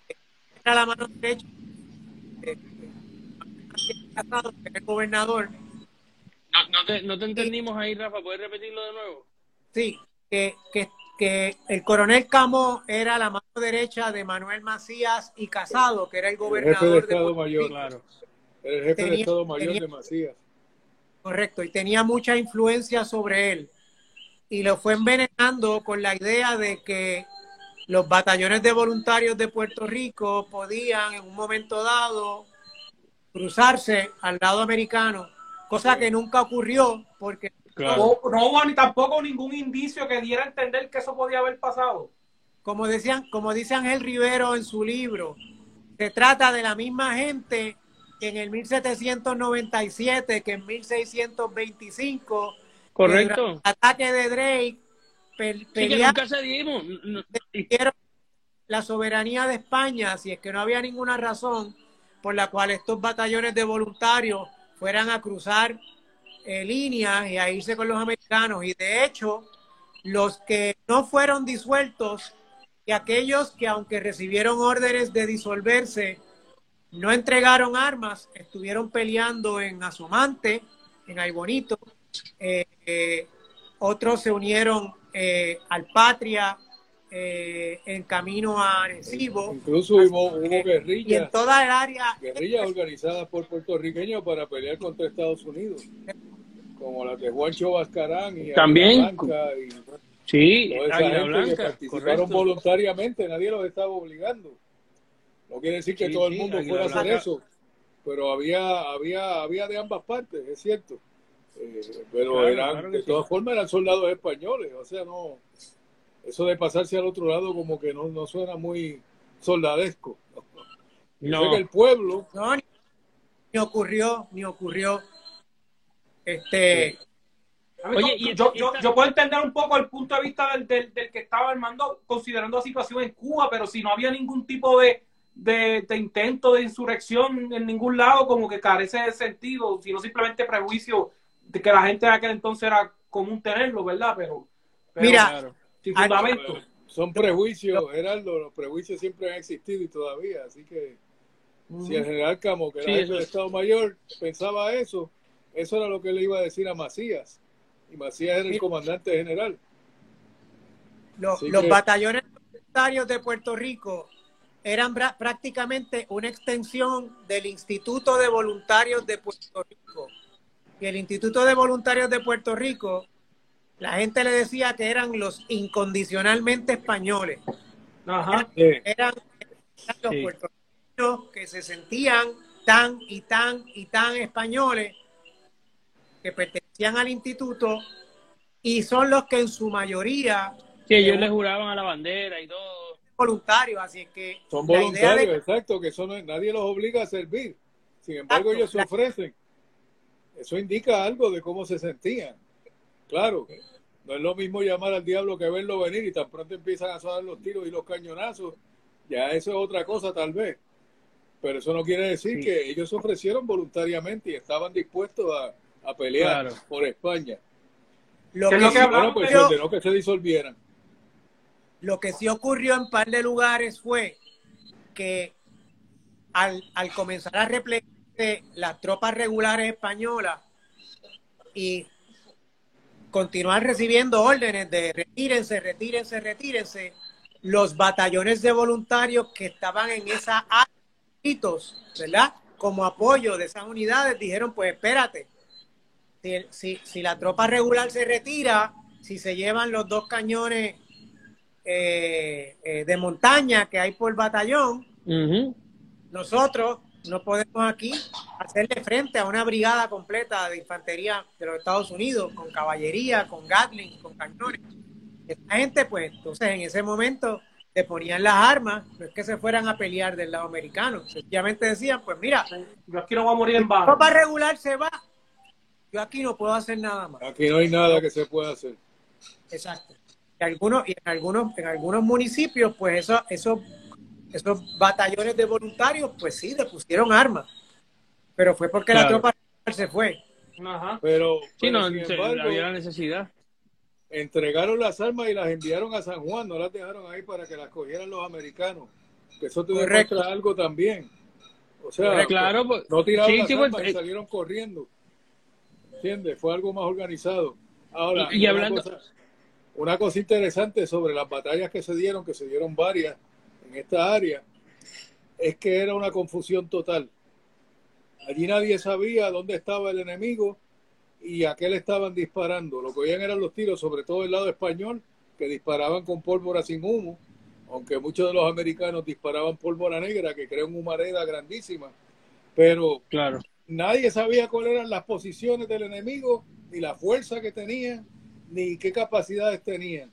era la mano derecha de de Casado, que era el gobernador, no, no te, no te entendimos ahí, Rafa. ¿Puedes repetirlo de nuevo? sí, que, que, que el coronel Camó era la mano derecha de Manuel Macías y Casado, que era el El jefe de gobernador de Estado Mayor. Claro. El jefe de Tenía- Estado Mayor tenía- de Macías. Correcto, y tenía mucha influencia sobre él. Y lo fue envenenando con la idea de que los batallones de voluntarios de Puerto Rico podían en un momento dado cruzarse al lado americano, cosa que nunca ocurrió porque Claro. No, no hubo ni tampoco ningún indicio que diera a entender que eso podía haber pasado. como decían, como dice Ángel Rivero en su libro, se trata de la misma gente que en el 1797, que en 1625, que Correcto. el ataque de Drake, pe- Sí, que nunca. No- defendieron la soberanía de España, si es que no había ninguna razón por la cual estos batallones de voluntarios fueran a cruzar eh, líneas y a irse con los americanos. Y de hecho, los que no fueron disueltos y aquellos que aunque recibieron órdenes de disolverse, no entregaron armas, estuvieron peleando en Asomante, en Aybonito, eh, eh, otros se unieron eh, al Patria eh, en camino a Arecibo Incluso hubo, hubo y en guerrillas, toda el área guerrillas organizadas por puertorriqueños para pelear contra Estados Unidos. Como las de Juancho Vascarán y También. Y Sí, toda esa Águila gente que participaron Correcto. voluntariamente, nadie los estaba obligando. No quiere decir que Sí, todo el sí, mundo Águila fuera a hacer eso, pero había, había, había de ambas partes, es cierto. Eh, pero Claro, eran, claro de sí. todas formas eran soldados españoles, o sea, no, eso de pasarse al otro lado como que no, no suena muy soldadesco. No. que el pueblo, no, ni, ni ocurrió, ni ocurrió. Este, A mí, Oye, yo, y yo, yo- yo puedo entender un poco el punto de vista del, del- del que estaba armando, considerando la situación en Cuba, pero si no había ningún tipo de, de, de intento de insurrección en ningún lado, como que carece de sentido, sino simplemente prejuicio que la gente de aquel entonces era común tenerlo, ¿verdad? Pero, pero Mira, Claro. sin fundamento. son prejuicios, Gerardo, los prejuicios siempre han existido y todavía, así que si el general Camo, que era Sí, jefe eso de es. Estado Mayor, pensaba eso, eso era lo que le iba a decir a Macías, y Macías era el Mira. comandante general. lo- Así los que- batallones voluntarios de Puerto Rico eran bra- prácticamente una extensión del Instituto de Voluntarios de Puerto Rico. Y el Instituto de Voluntarios de Puerto Rico, la gente le decía que eran los incondicionalmente españoles. Ajá. eran, eran los Sí. puertorriqueños que se sentían tan y tan y tan españoles que pertenecían al instituto y son los que en su mayoría Sí, ellos le juraban a la bandera y todo. voluntarios, así que Son voluntarios, de- exacto, que eso no- nadie los obliga a servir. Sin embargo, Exacto. ellos se ofrecen. Eso indica algo de cómo se sentían. Claro, no es lo mismo llamar al diablo que verlo venir y tan pronto empiezan a sonar los tiros y los cañonazos. Ya eso es otra cosa tal vez. Pero eso no quiere decir Sí. que ellos se ofrecieron voluntariamente y estaban dispuestos a, a pelear Claro. por España. lo ¿Qué es que lo que sí hablamos Bueno, pues se ocurrió- ordenó que se disolvieran. Lo que sí ocurrió en par de lugares fue que al, al comenzar a las tropas regulares españolas y continuar recibiendo órdenes de retírense, retírense, retírense, los batallones de voluntarios que estaban en esa área, ¿verdad? como apoyo de esas unidades dijeron, pues espérate, si, si, si la tropa regular se retira, si se llevan los dos cañones eh, eh, de montaña que hay por batallón, nosotros no podemos aquí hacerle frente a una brigada completa de infantería de los Estados Unidos, con caballería, con Gatling, con cañones. Esta gente, pues, entonces en ese momento se ponían las armas, no es que se fueran a pelear del lado americano, sencillamente decían, pues mira, Yo aquí no voy a morir en vano. tropa regular se va, yo aquí no puedo hacer nada más. Aquí no hay nada que se pueda hacer. Exacto. Y algunos, y en algunos, en algunos municipios, pues eso, esos, esos batallones de voluntarios, pues sí, le pusieron armas. Pero fue porque la tropa se fue. Ajá. Pero, Sí, pero, no, sin se- embargo, había la necesidad. entregaron las armas y las enviaron a San Juan, no las dejaron ahí para que las cogieran los americanos. Que eso te demuestra algo también. O sea, Correcto. Claro, pues, no tiraron sí, las sí, pues, armas y eh, salieron corriendo. ¿Entiendes? Fue algo más organizado. Ahora, Y- y una hablando- cosa- una cosa interesante sobre las batallas que se dieron, que se dieron varias en esta área, es que era una confusión total. Allí nadie sabía dónde estaba el enemigo y a qué le estaban disparando. Lo que oían eran los tiros, sobre todo del lado español, que disparaban con pólvora sin humo, aunque muchos de los americanos disparaban pólvora negra, que crea una humareda grandísima. Pero claro. nadie sabía cuáles eran las posiciones del enemigo, ni la fuerza que tenían, ni qué capacidades tenían.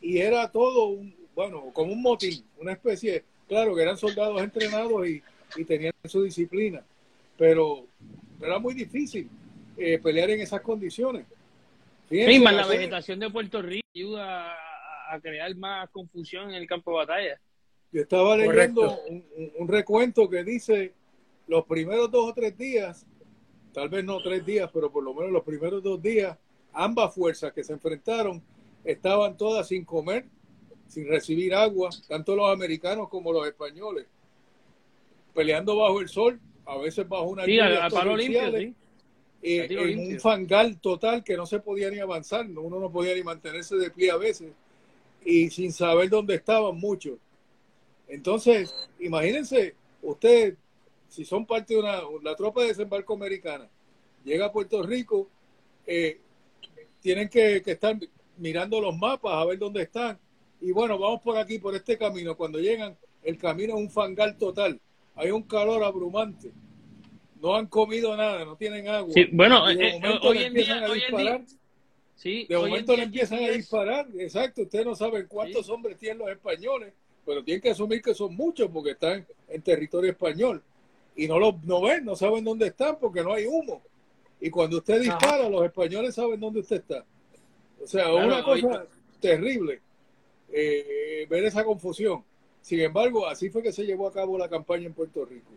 Y era todo, un, bueno, como un motín, una especie, claro que eran soldados entrenados y, y tenían su disciplina, pero era muy difícil eh, pelear en esas condiciones. Fíjense, Sí, más la vegetación de Puerto Rico ayuda a, a crear más confusión en el campo de batalla. Yo estaba leyendo Correcto. un, un- un recuento que dice los primeros dos o tres días, tal vez no tres días, pero por lo menos los primeros dos días, ambas fuerzas que se enfrentaron estaban todas sin comer, sin recibir agua, tanto los americanos como los españoles, peleando bajo el sol, a veces bajo una Sí, palo limpio, eh, a tiro en limpio. un fangal total que no se podía ni avanzar, ¿no? uno no podía ni mantenerse de pie a veces, y sin saber dónde estaban muchos. Entonces, imagínense, ustedes, si son parte de una, la tropa de desembarco americana, llega a Puerto Rico, eh, tienen que, que estar mirando los mapas a ver dónde están, y bueno, vamos por aquí, por este camino. Cuando llegan, el camino es un fangal total, hay un calor abrumante. No han comido nada, no tienen agua. Sí, bueno, Y de eh, momento hoy le en día- empiezan a hoy en disparar. día- Sí, De hoy en momento día le empiezan a disparar, exacto, ustedes no saben cuántos hombres tienen los españoles, pero tienen que asumir que son muchos porque están en territorio español y no los no ven, no saben dónde están porque no hay humo. Y cuando usted dispara, los españoles saben dónde usted está. O sea, Claro, una hoy- cosa terrible eh, ver esa confusión. Sin embargo, así fue que se llevó a cabo la campaña en Puerto Rico.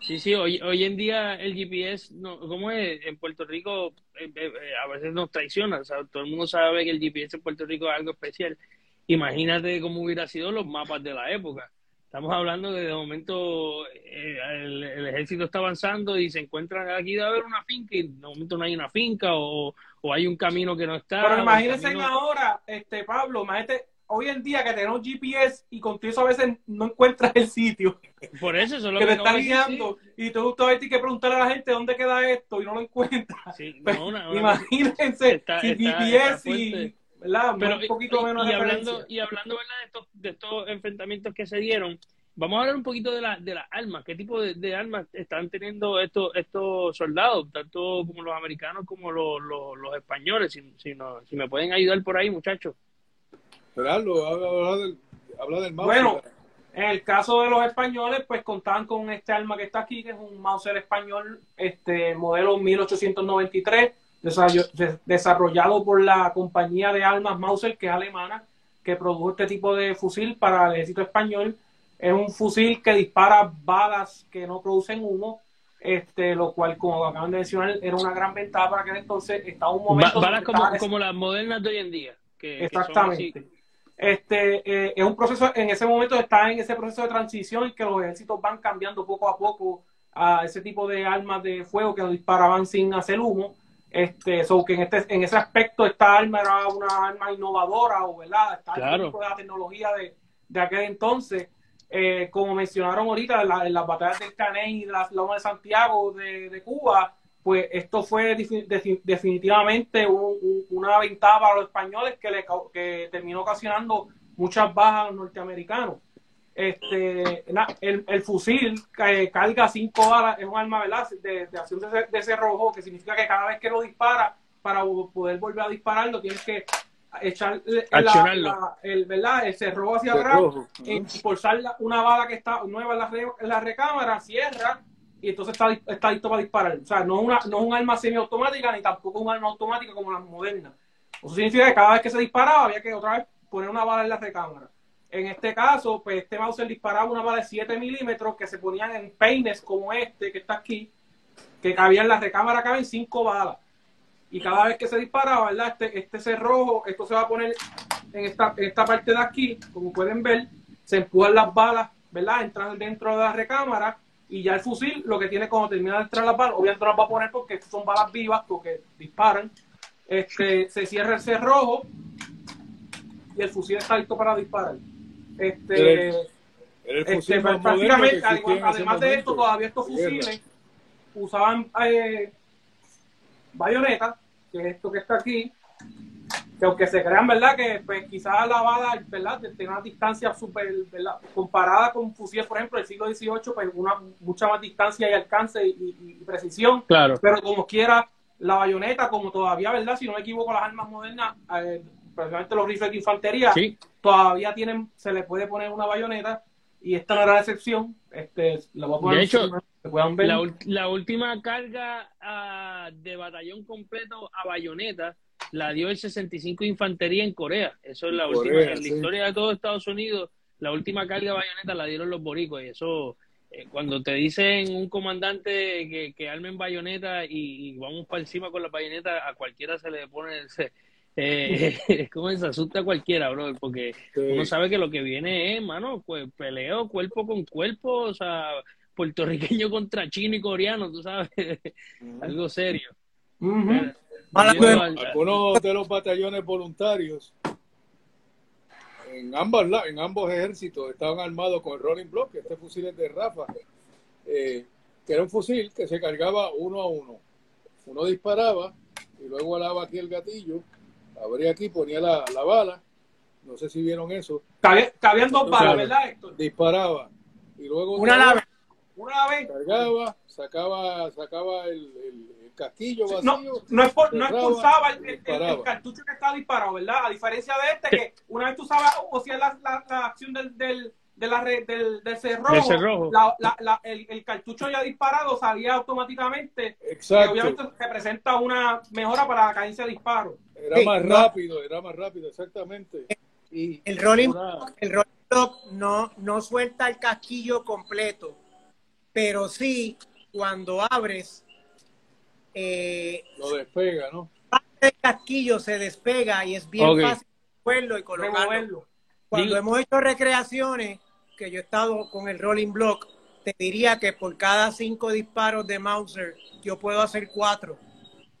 Sí, sí, hoy, hoy en día el GPS, no, ¿cómo es? En Puerto Rico eh, eh, a veces nos traiciona, o sea, todo el mundo sabe que el GPS en Puerto Rico es algo especial. Imagínate cómo hubiera sido los mapas de la época. Estamos hablando de de momento eh, el, el ejército está avanzando y se encuentran aquí debe haber una finca y de momento no hay una finca o, o hay un camino que no está. Pero imagínense camino- ahora, este Pablo, imagínate hoy en día que tenemos GPS y con eso a veces no encuentras el sitio Por eso, eso es lo que que te está de guiando y tú todavía tienes que preguntarle a la gente dónde queda esto y no lo encuentras. sí. Sí, no, una- una- imagínense Está- sin está- GPS está y. ¿verdad? Pero, un poquito y, menos y de hablando, y hablando ¿verdad? De, estos, de estos enfrentamientos que se dieron, vamos a hablar un poquito de, la, de las armas. ¿Qué tipo de, de armas están teniendo estos, estos soldados, tanto como los americanos como los, los, los españoles? Si, si, no- si me pueden ayudar por ahí, muchachos. Gerardo, habla, del, habla del. Bueno, En el caso de los españoles, pues contaban con este arma que está aquí, que es un Mauser español, este modelo 1893, desarroll- de- desarrollado por la compañía de armas Mauser, que es alemana, que produjo este tipo de fusil para el ejército español. Es un fusil que dispara balas que no producen humo, este, lo cual, como acaban de mencionar, era una gran ventaja para aquel entonces. Estaba un Ba- momento balas como, las modernas de hoy en día. Que, Exactamente. Este eh, es un proceso, en ese momento está en ese proceso de transición y que los ejércitos van cambiando poco a poco a ese tipo de armas de fuego que disparaban sin hacer humo. Este, so que en este, en ese aspecto esta arma era una arma innovadora o verdad, está Claro. tipo de la tecnología de, de aquel entonces. eh, como mencionaron ahorita, en, la- en las batallas del Caney y de las Lomas de Santiago de, de Cuba, pues esto fue defi- defi- definitivamente un- un- una ventaja para los españoles que, le, que terminó ocasionando muchas bajas a los norteamericanos. Este, na- el, el fusil eh, carga cinco balas, es un arma ¿verdad? De, de acción de, de cerrojo, que significa que cada vez que lo dispara, para poder volver a dispararlo, tienes que echar la- Accionarlo. la- el, ¿verdad? el cerrojo hacia atrás impulsar la- una bala que está nueva en la, re- en la recámara, cierra y entonces está, está listo para disparar. O sea, no es, una, no es un arma semiautomática ni tampoco un arma automática como las modernas. Eso significa que cada vez que se disparaba había que otra vez poner una bala en la recámara. En este caso, pues este Mauser disparaba una bala de 7 milímetros que se ponían en peines como este que está aquí, que cabía en la recámara, caben 5 balas. Y cada vez que se disparaba, ¿verdad? Este, este cerrojo, esto se va a poner en esta, en esta parte de aquí, como pueden ver, se empujan las balas, ¿verdad? Entran dentro de la recámara y ya el fusil lo que tiene cuando termina de entrar las balas, obviamente las va a poner porque son balas vivas, porque disparan. Este, se cierra el cerrojo y el fusil está listo para disparar. Este, el este, que prácticamente, existía además, de esto, todavía estos fusiles usaban eh, bayonetas, que es esto que está aquí, que aunque se crean, ¿verdad? Que pues quizás la bala, ¿verdad? Tiene una distancia súper, ¿verdad? Comparada con fusiles, por ejemplo, del siglo XVIII, pues una mucha más distancia y alcance y, y- y precisión, Claro. pero como quiera, la bayoneta, como todavía, ¿verdad? Si no me equivoco, las armas modernas, eh, precisamente los rifles de infantería, Sí. todavía tienen, se le puede poner una bayoneta y esta no era la excepción. Este, la voy a poner De hecho, encima, que puedan ver. La, la última carga ah, de batallón completo a bayoneta la dio el 65 Infantería en Corea. Eso es la última. En la sí. historia de todo Estados Unidos, la última carga de bayoneta la dieron los boricos. Y eso, eh, cuando te dicen un comandante que, que armen bayoneta y, y vamos para encima con la bayoneta, a cualquiera se le pone. Se, eh, ¿Cómo se asusta a cualquiera, bro? Porque Sí. uno sabe que lo que viene es, mano, pues peleo cuerpo con cuerpo, o sea, puertorriqueño contra chino y coreano, tú sabes, algo serio. Algunos de los batallones voluntarios en ambas en ambos ejércitos estaban armados con el rolling block, este fusil es de Rafa, eh, que era un fusil que se cargaba uno a uno. Uno disparaba y luego alaba aquí el gatillo, abría aquí, ponía la, la bala, no sé si vieron eso, Cabía- cabían dos balas. ¿verdad, Héctor? disparaba y luego Una vez. Una vez. cargaba, sacaba, sacaba el, el- el casquillo No, vacío. no, es por- no expulsaba el, el- cartucho que está disparado, ¿verdad? A diferencia de este, que una vez tú sabes, o sea, la, la, la acción del, del, de la red, del, del cerrojo, Del cerrojo. la- la- la- el, el cartucho ya disparado salía automáticamente, que Exacto. obviamente representa una mejora para la cadencia de disparo. Era Sí, más no. rápido, era más rápido, exactamente. Y El rolling, una- el rolling block no, no suelta el casquillo completo, pero sí cuando abres, eh, lo despega, ¿no? el casquillo se despega y es bien fácil moverlo y colocarlo. Cuando hemos hecho recreaciones, que yo he estado con el rolling block, te diría que por cada cinco disparos de Mauser, yo puedo hacer cuatro.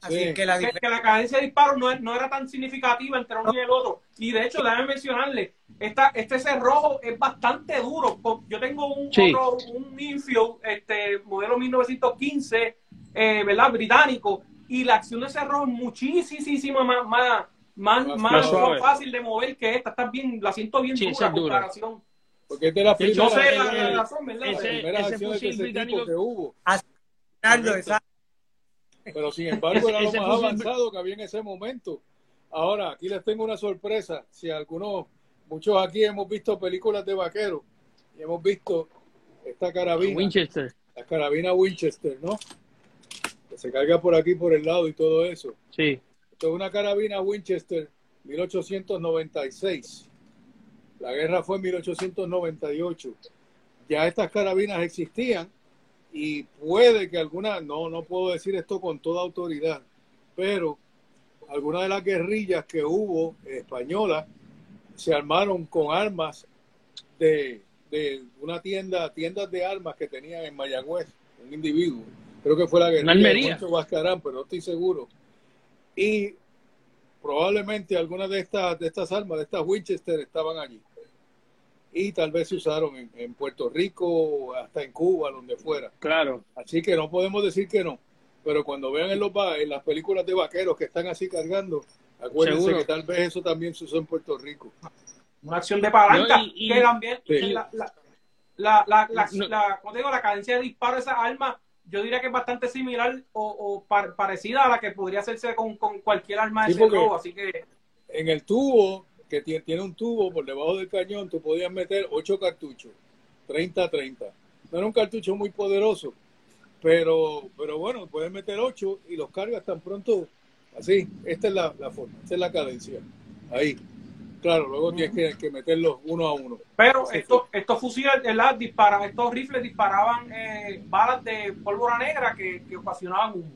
Así Sí. que la que, la cadencia de disparo no, no era tan significativa entre uno y el otro. Y de hecho, déjame mencionarle, esta, este cerrojo es bastante duro. Yo tengo un, Sí. otro, un Infield, este, modelo 1915, eh, ¿verdad? Británico, y la acción de cerrojo es muchísimo más, más, más, Más más fácil de mover que esta. Está bien, la siento bien Sí, dura es dura. comparación. Porque es de hecho, No primeras, sé la, el- la razón, ¿verdad? ese- primeras ese acciones de ese británico- tipo que hubo. Exacto. Pero sin embargo era lo más avanzado que había en ese momento. Ahora, aquí les tengo una sorpresa. Si algunos, muchos aquí hemos visto películas de vaqueros y hemos visto esta carabina, Winchester, la carabina Winchester, ¿no? Que se carga por aquí, por el lado y todo eso. sí. Esto es una carabina Winchester 1896. La guerra fue en 1898. Ya estas carabinas existían y puede que algunas, no, no puedo decir esto con toda autoridad, pero algunas de las guerrillas que hubo españolas se armaron con armas de, de una tienda, tiendas de armas que tenían en Mayagüez, un individuo. Creo que fue la guerrilla de Almería. Moncho Bascarán, pero no estoy seguro. Y probablemente algunas de estas, de estas armas, de estas Winchester, estaban allí. Y tal vez se usaron en, en Puerto Rico, hasta en Cuba, donde fuera. Claro. Así que no podemos decir que no. Pero cuando vean en, los, en las películas de vaqueros que están así cargando, acuérdense Seguro. que tal vez eso también se usó en Puerto Rico. Una acción de palanca No, y- y- que también Sí. la, la, la, la, la, No. la- ¿cómo te digo? la cadencia de disparo de esas armas, yo diría que es bastante similar o, o par- parecida a la que podría hacerse con, con cualquier arma de Sí, ese robo. Así que En el tubo, que tie- tiene un tubo por debajo del cañón, tú podías meter 8 cartuchos, 30-30. No era un cartucho muy poderoso, pero, pero bueno, puedes meter 8 y los cargas tan pronto, así. Esta es la, la forma, esta es la cadencia. Ahí. Claro, luego tienes que, que meterlos uno a uno. Pero estos, estos fusiles, ¿verdad? Disparan, estos rifles disparaban eh, balas de pólvora negra que, que ocasionaban humo.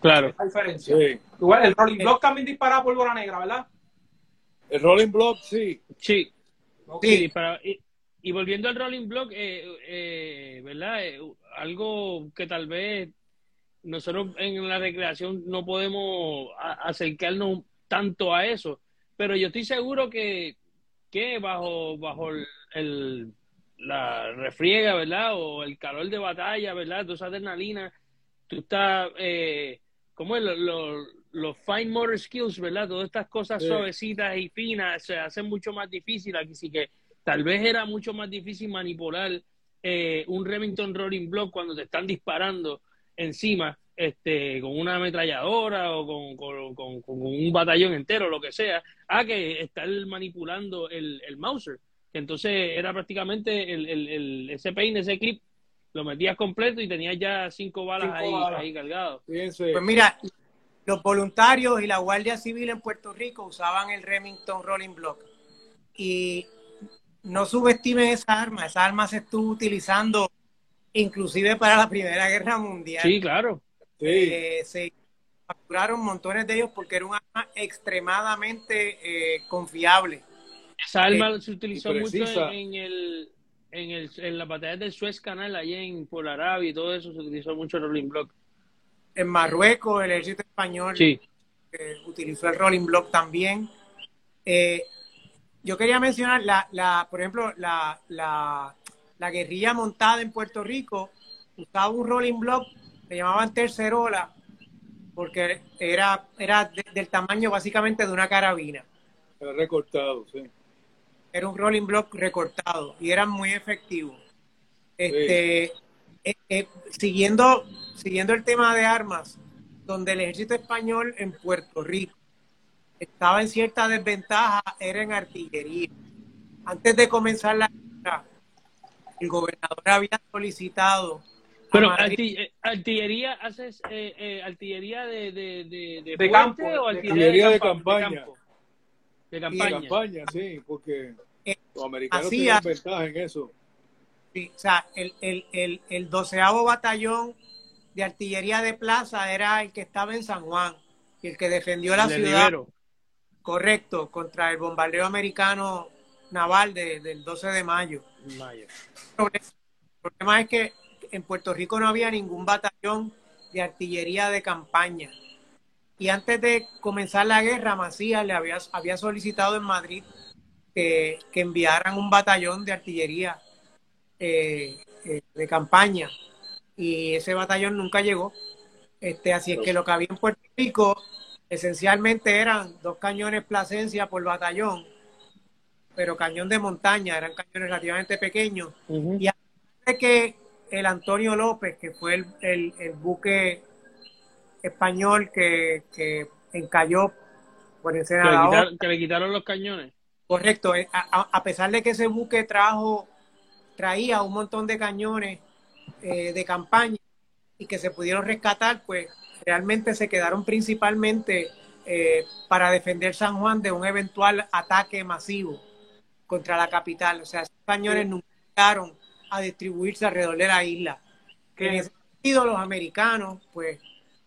Claro. La diferencia. Sí. Igual, el Rolling Block también disparaba pólvora negra, ¿verdad? El rolling block, sí. Sí. Para, y, y volviendo al rolling block, eh, eh, ¿verdad? Eh, algo que tal vez nosotros en la recreación no podemos a- acercarnos tanto a eso, pero yo estoy seguro que, que bajo, bajo el, el- la refriega, ¿verdad? O el calor de batalla, ¿verdad? Toda esa adrenalina, tú estás, eh, ¿cómo es? Lo- lo- los fine motor skills, ¿verdad? Todas estas cosas Sí. suavecitas y finas se hacen mucho más difícil aquí, así que tal vez era mucho más difícil manipular eh, un Remington Rolling Block cuando te están disparando encima este, con una ametralladora o con, con- con- con un batallón entero, lo que sea, a que estar manipulando el, el Mauser. Que entonces era prácticamente el, el, el- ese peine, ese clip, lo metías completo y tenías ya cinco balas Cinco ahí, balas. ahí. Fíjense. Pues mira, los voluntarios y la Guardia Civil en Puerto Rico usaban el Remington Rolling Block. Y no subestimen esa arma, esa arma se estuvo utilizando inclusive para la Primera Guerra Mundial. Sí, claro. Sí. Eh, se capturaron montones de ellos porque era un arma extremadamente eh, confiable. Esa arma se utilizó mucho en, en el en el en la batalla del Suez Canal allá en por Arabia y todo eso se utilizó mucho el Rolling Block. En Marruecos, el ejército español Sí. eh, utilizó el rolling block también. Eh, yo quería mencionar, la, la, por ejemplo, la, la, la guerrilla montada en Puerto Rico usaba un rolling block, le llamaban tercerola, porque era, era de- del tamaño básicamente de una carabina. Era recortado, sí. Era un rolling block recortado y eran muy efectivos. Este, eh, eh, siguiendo, siguiendo el tema de armas, donde el ejército español en Puerto Rico estaba en cierta desventaja, era en artillería. Antes de comenzar la guerra, el gobernador había solicitado. Pero eh, artillería haces eh, eh, artillería de de de, De campo, o de artillería artillería de campo- campaña. campo? De campaña. campaña, sí, porque Eh, los americanos hacía- tienen ventaja en eso. Sí, o sea, el, el, el, el doceavo batallón de artillería de plaza era el que estaba en San Juan y el que defendió la ciudad, correcto, contra el bombardeo americano naval de- del 12 de mayo. Mayo. El problema, el problema es que en Puerto Rico no había ningún batallón de artillería de campaña. Y antes de comenzar la guerra, Macías le había, había solicitado en Madrid que, que enviaran un batallón de artillería eh, eh, de campaña. Y ese batallón nunca llegó. Este, así es que lo que había en Puerto Rico esencialmente eran dos cañones Plasencia por batallón, pero cañón de montaña, eran cañones relativamente pequeños. Ujú. Y de que el Antonio López, que fue el, el- el buque español que, que encalló por que, le quitaron, que le quitaron los cañones. correcto, eh, a- a pesar de que ese buque trajo, traía un montón de cañones eh, de campaña y que se pudieron rescatar, pues realmente se quedaron principalmente eh, para defender San Juan de un eventual ataque masivo contra la capital. O sea, esos cañones nunca llegaron a distribuirse alrededor de la isla. Que en ese sentido, los americanos, pues,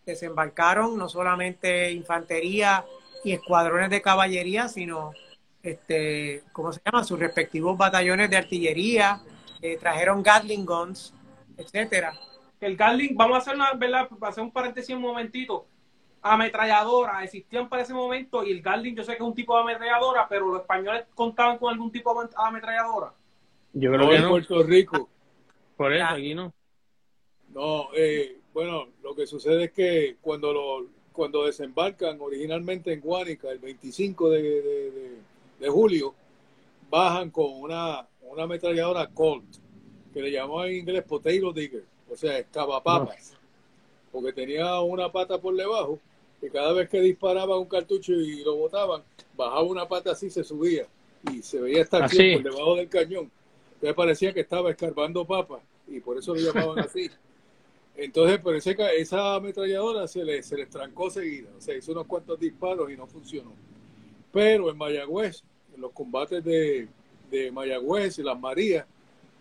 desembarcaron no solamente infantería y escuadrones de caballería, sino, este, ¿cómo se llama? Sus respectivos batallones de artillería, eh, trajeron Gatling guns, etcétera. el Gatling, vamos a hacer una, ¿verdad? Para hacer un paréntesis un momentito. ametralladoras existían para ese momento y el Gatling yo sé que es un tipo de ametralladora, pero los españoles contaban con algún tipo de ametralladora. Yo creo No, que en no. Puerto Rico. Por eso, Ya. aquí no. No, eh, bueno, lo que sucede es que cuando lo, cuando desembarcan originalmente en Guánica el 25 de, de- de- de julio, bajan con una, una ametralladora Colt, que le llamó en inglés potato digger, o sea, excavapapas, porque tenía una pata por debajo, y cada vez que disparaban un cartucho y lo botaban, bajaba una pata así, se subía, y se veía esta acción Así. por debajo del cañón. Entonces parecía que estaba escarbando papas, y por eso lo llamaban así. Entonces, pero ese esa ametralladora se le, se les trancó seguida, o sea, hizo unos cuantos disparos y no funcionó. Pero en Mayagüez, en los combates de, de Mayagüez y las Marías,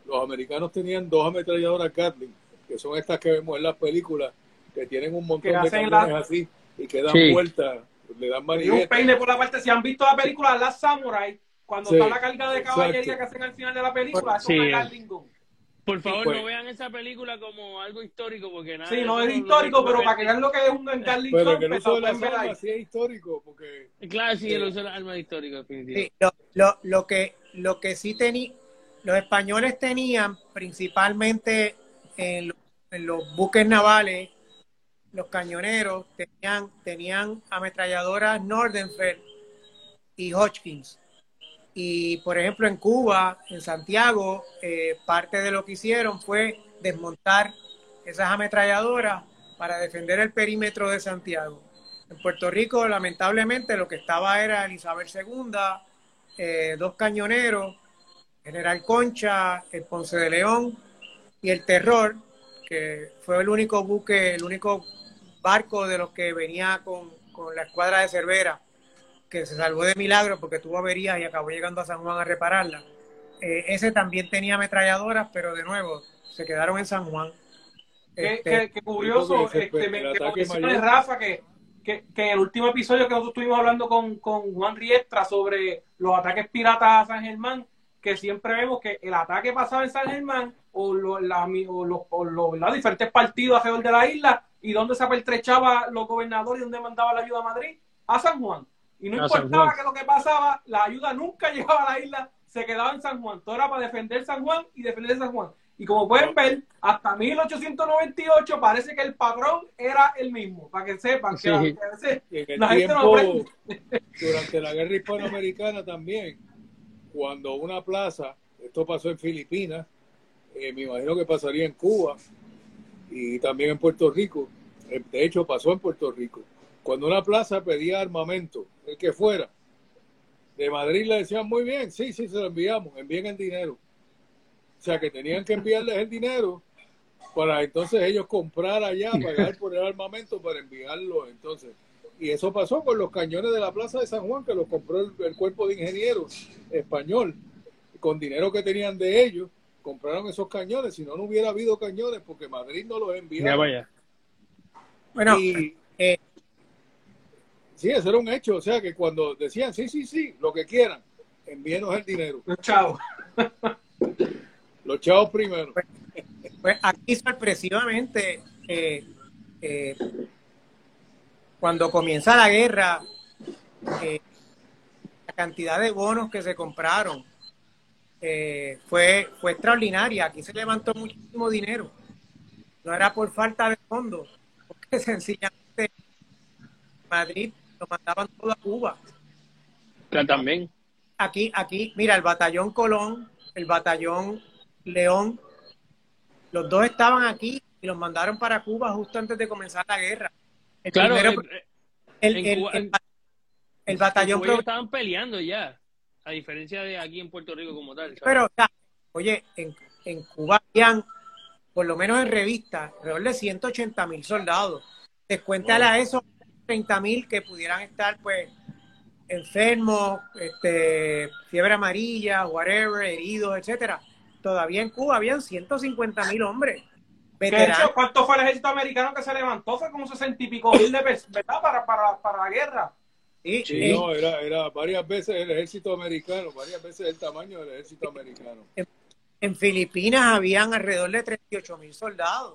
los americanos tenían dos ametralladoras Gatling, que son estas que vemos en las películas, que tienen un montón de cañones la- así y que dan Sí. vueltas, le dan Y un peine por la parte. Si han visto la película Las Samurai, cuando Sí, está la carga de caballería exacto. que hacen al final de la película, eso Sí, es es. Gatling gun. Por favor, pues. no vean esa película como algo histórico, porque nada. Sí, no es lo- histórico, pero para que vean lo que es un Gatling Pero gun, que el pues, uso de las armas sí es histórico, porque Claro, sí, el Sí. uso de las armas histórico, definitivo. Sí, lo, lo, lo que lo que sí tenían los españoles tenían principalmente en, lo- en los buques navales los cañoneros tenían tenían ametralladoras Nordenfeld y Hodgkins. Y por ejemplo en Cuba en Santiago eh, parte de lo que hicieron fue desmontar esas ametralladoras para defender el perímetro de Santiago. En Puerto Rico, lamentablemente, lo que estaba era Elizabeth II, eh, dos cañoneros, General Concha, el Ponce de León y el Terror, que fue el único buque, el único barco de los que venía con, con la escuadra de Cervera, que se salvó de milagro porque tuvo averías y acabó llegando a San Juan a repararla. Eh, ese también tenía ametralladoras, pero de nuevo, se quedaron en San Juan. Qué, Este, qué- qué curioso, porque este, el me, que Rafa que, que, que en el último episodio que nosotros estuvimos hablando con, con Juan Riestra sobre los ataques piratas a San Germán, que siempre vemos que el ataque pasaba en San Germán o, lo- la- o los, o los- los diferentes partidos alrededor de la isla y donde se apertrechaba los gobernadores y donde mandaba la ayuda a Madrid, a San Juan. Y no A importaba que lo que pasaba, la ayuda nunca llegaba a la isla, se quedaba en San Juan. Todo era para defender San Juan y defender San Juan. Y como pueden ver, hasta 1898 parece que el patrón era el mismo, para que sepan que a veces la gente no aprende. durante la guerra hispanoamericana también, cuando una plaza, esto pasó en Filipinas, eh, me imagino que pasaría en Cuba y también en Puerto Rico, eh, de hecho pasó en Puerto Rico, cuando una plaza pedía armamento, el que fuera, de Madrid le decían muy bien, sí, sí, se lo enviamos, envíen el dinero. O sea que tenían que enviarles el dinero para entonces ellos comprar allá, pagar por el armamento para enviarlo entonces. Y eso pasó con los cañones de la Plaza de San Juan, que los compró el, el cuerpo de ingenieros español. Con dinero que tenían de ellos, compraron esos cañones. Si no, no hubiera habido cañones porque Madrid no los Ya enviaba. vaya. bueno, Y eh, sí, eso era un hecho. O sea, que cuando decían, sí, sí, sí, lo que quieran, envíenos el dinero. Chao. Los chavos primero. Pues aquí sorpresivamente, eh, eh, cuando comienza la guerra, eh, la cantidad de bonos que se compraron eh, fue, fue extraordinaria. Aquí se levantó muchísimo dinero. No era por falta de fondos, porque sencillamente Madrid lo mandaban todo a Cuba. También. Aquí, aquí, mira, el batallón Colón, el batallón León, los dos estaban aquí y los mandaron para Cuba justo antes de comenzar la guerra. El Claro, primero- eh, el, en el- Cuba- el- en- el batallón pro- estaban peleando ya, a diferencia de aquí en Puerto Rico como tal. ¿sabes? pero, sea, oye, en, en Cuba habían, por lo menos en revistas, alrededor de 180 mil soldados. Descuéntale a esos 30 mil que pudieran estar, pues, enfermos, este, fiebre amarilla, whatever, heridos, etcétera. Todavía en Cuba habían 150 mil hombres. De hecho, ¿cuánto fue el ejército americano que se levantó? Fue como 60 y pico mil de personas, ¿verdad? Para, para, para la guerra. Sí, Sí, no, era, era varias veces el ejército americano, varias veces el tamaño del ejército americano. en Filipinas habían alrededor de 38 mil soldados.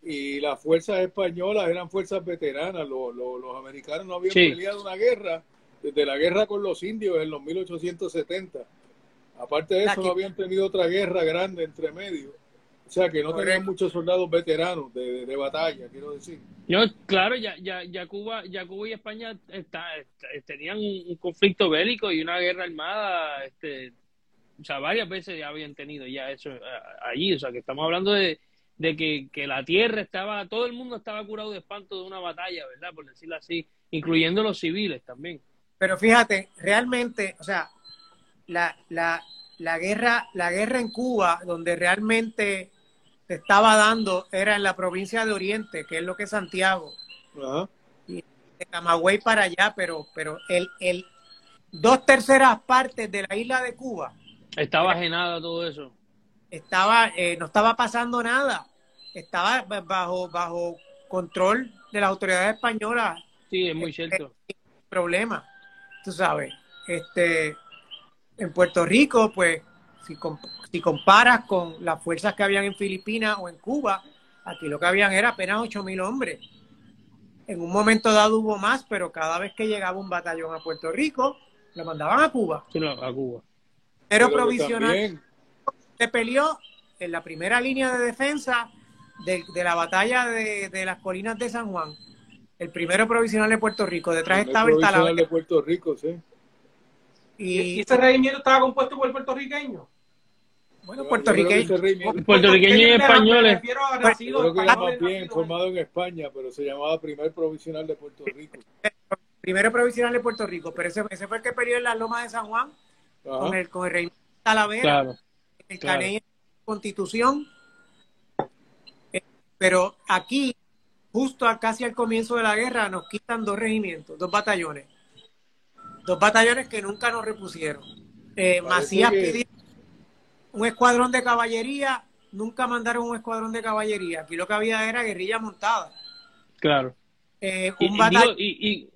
y las fuerzas españolas eran fuerzas veteranas. Los, los, los americanos no habían Sí. peleado una guerra desde la guerra con los indios en los 1870. Aparte de eso, Aquí- no habían tenido otra guerra grande entre medio. O sea que no tenían muchos soldados veteranos de, de- de batalla, quiero decir. No, claro, ya, ya, ya Cuba, ya Cuba y España está, está- tenían un, un conflicto bélico y una guerra armada, este, o sea, varias veces ya habían tenido ya eso eh, allí, o sea, que estamos hablando de, de que, que la tierra estaba, todo el mundo estaba curado de espanto de una batalla, ¿verdad? Por decirlo así, incluyendo los civiles también. Pero fíjate, realmente, o sea, la, la, la guerra, la guerra en Cuba, donde realmente se estaba dando, era en la provincia de Oriente, que es lo que es Santiago, Ajá. de Camagüey para allá, pero, pero el, el dos terceras partes de la isla de Cuba Estaba ajenada todo eso. estaba, eh, no estaba pasando nada, estaba bajo, bajo control de las autoridades españolas Sí, es muy cierto. problema, tú sabes. Este, en Puerto Rico, pues, si, com- si comparas con las fuerzas que habían en Filipinas o en Cuba, aquí lo que habían era apenas 8 mil hombres. En un momento dado hubo más, pero cada vez que llegaba un batallón a Puerto Rico, lo mandaban a Cuba. Sí, no, a Cuba. Pero provisional se peleó en la primera línea de defensa de, de la batalla de, de las colinas de San Juan. El primero provisional de Puerto Rico. Detrás el estaba el provisional Talavera. de Puerto Rico, sí. ¿Y, Y, y ese regimiento estaba compuesto por puertorriqueños? Bueno, puertorriqueño. Puertorriqueños y españoles. creo que más bien formado en España, pero se llamaba Primer Provisional de Puerto Rico. primero provisional de Puerto Rico, pero ese, ese fue el que peleó en las lomas de San Juan Ajá. con el, con el rey Talavera, Claro. el claro. Caney la Constitución. Eh, Pero aquí, justo a- casi al comienzo de la guerra, nos quitan dos regimientos, dos batallones. Dos batallones que nunca nos repusieron. Eh, Macías que- pidió un escuadrón de caballería, nunca mandaron un escuadrón de caballería. Aquí lo que había era guerrilla montada. Claro. Eh, Y, un y batallón y, y,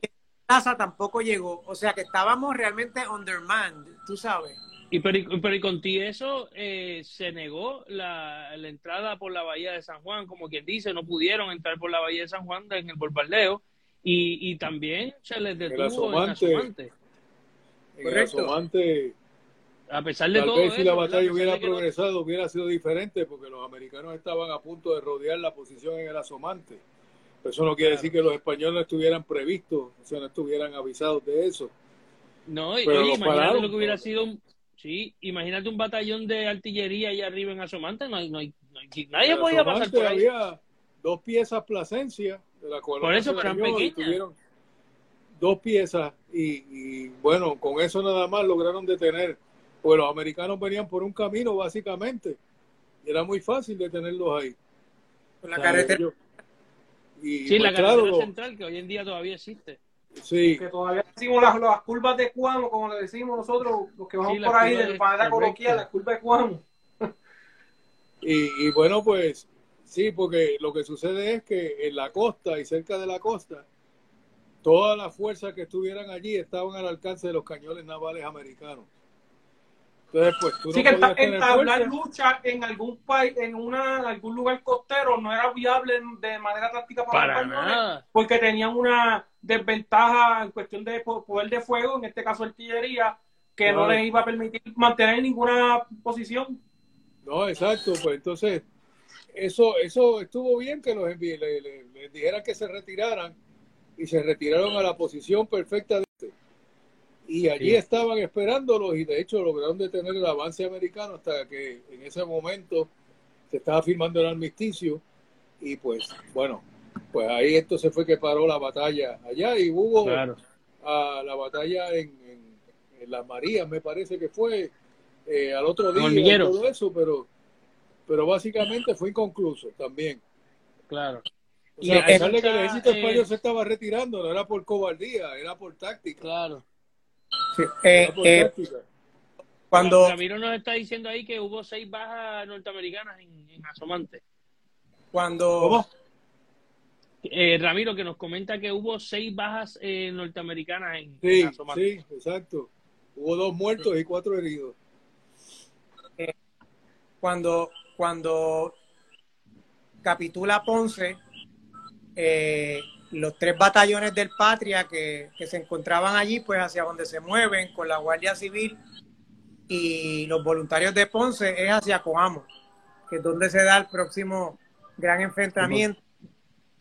plaza tampoco llegó. O sea que estábamos realmente undermanned, tú sabes. Y pero, y- pero y con ti eso eh, se negó la, la entrada por la bahía de San Juan, como quien dice, no pudieron entrar por la bahía de San Juan en el bombardeo y, y también se les detuvo en Asomante. Asomante. En Correcto. el Asomante, A pesar de tal todo vez si la batalla hubiera no- progresado hubiera sido diferente porque los americanos estaban a punto de rodear la posición en el Asomante. Pero eso no quiere Claro. decir que los españoles no estuvieran previstos, o sea, no estuvieran avisados de eso. No, y- oye, imagínate pararon, lo que hubiera sido un, sí, imagínate un batallón de artillería allá arriba en Asomante, no hay, no hay, no hay- nadie podía pasar por ahí. había dos piezas Plasencia, de la cual Por eso, pero tuvieron dos piezas y, y, bueno, con eso nada más lograron detener, pues los americanos venían por un camino básicamente y era muy fácil detenerlos ahí. Por la O sea, carretera. y, Sí, la pues, carretera central que hoy en día todavía existe. sí, que todavía decimos las, las curvas de Cuamo, como le decimos nosotros, los que vamos Sí, por ahí de de- manera coloquial, las curvas de Cuamo. y, y bueno, pues sí, porque lo que sucede es que en la costa y cerca de la costa, todas las fuerzas que estuvieran allí estaban al alcance de los cañones navales americanos. Entonces, pues tú no Así que podías entablar fuerza. lucha en algún país, en una, en algún lugar costero no era viable de manera táctica para, Para los nada. porque tenían una desventaja en cuestión de po- poder de fuego, en este caso artillería, que no les iba a permitir mantener ninguna posición. No, exacto, pues entonces eso eso estuvo bien que los envi- le, le- les dijeran que se retiraran y se retiraron a la posición perfecta de este. Y allí Sí. estaban esperándolos y de hecho lograron detener el avance americano hasta que en ese momento se estaba firmando el armisticio y pues bueno, pues ahí esto se fue que paró la batalla allá y hubo Claro. a la batalla en, en- en Las Marías, me parece que fue eh, al otro día y todo eso, pero, pero básicamente fue inconcluso también. Claro. O Y sea, a eso pesar de que el ejército eh, español se estaba retirando, no era por cobardía, era por táctica. Claro. Sí, eh, eh, cuando, Ramiro nos está diciendo ahí que hubo seis bajas norteamericanas en, en Asomante. cuando, ¿Cómo? Eh, Ramiro que nos comenta que hubo seis bajas eh, norteamericanas en, Sí, en Asomante. sí, exacto. Hubo dos muertos y cuatro heridos. cuando, cuando capitula Ponce, eh, los tres batallones del Patria que, que, se encontraban allí, pues hacia donde se mueven con la Guardia Civil y los voluntarios de Ponce es hacia Coamo, que es donde se da el próximo gran enfrentamiento,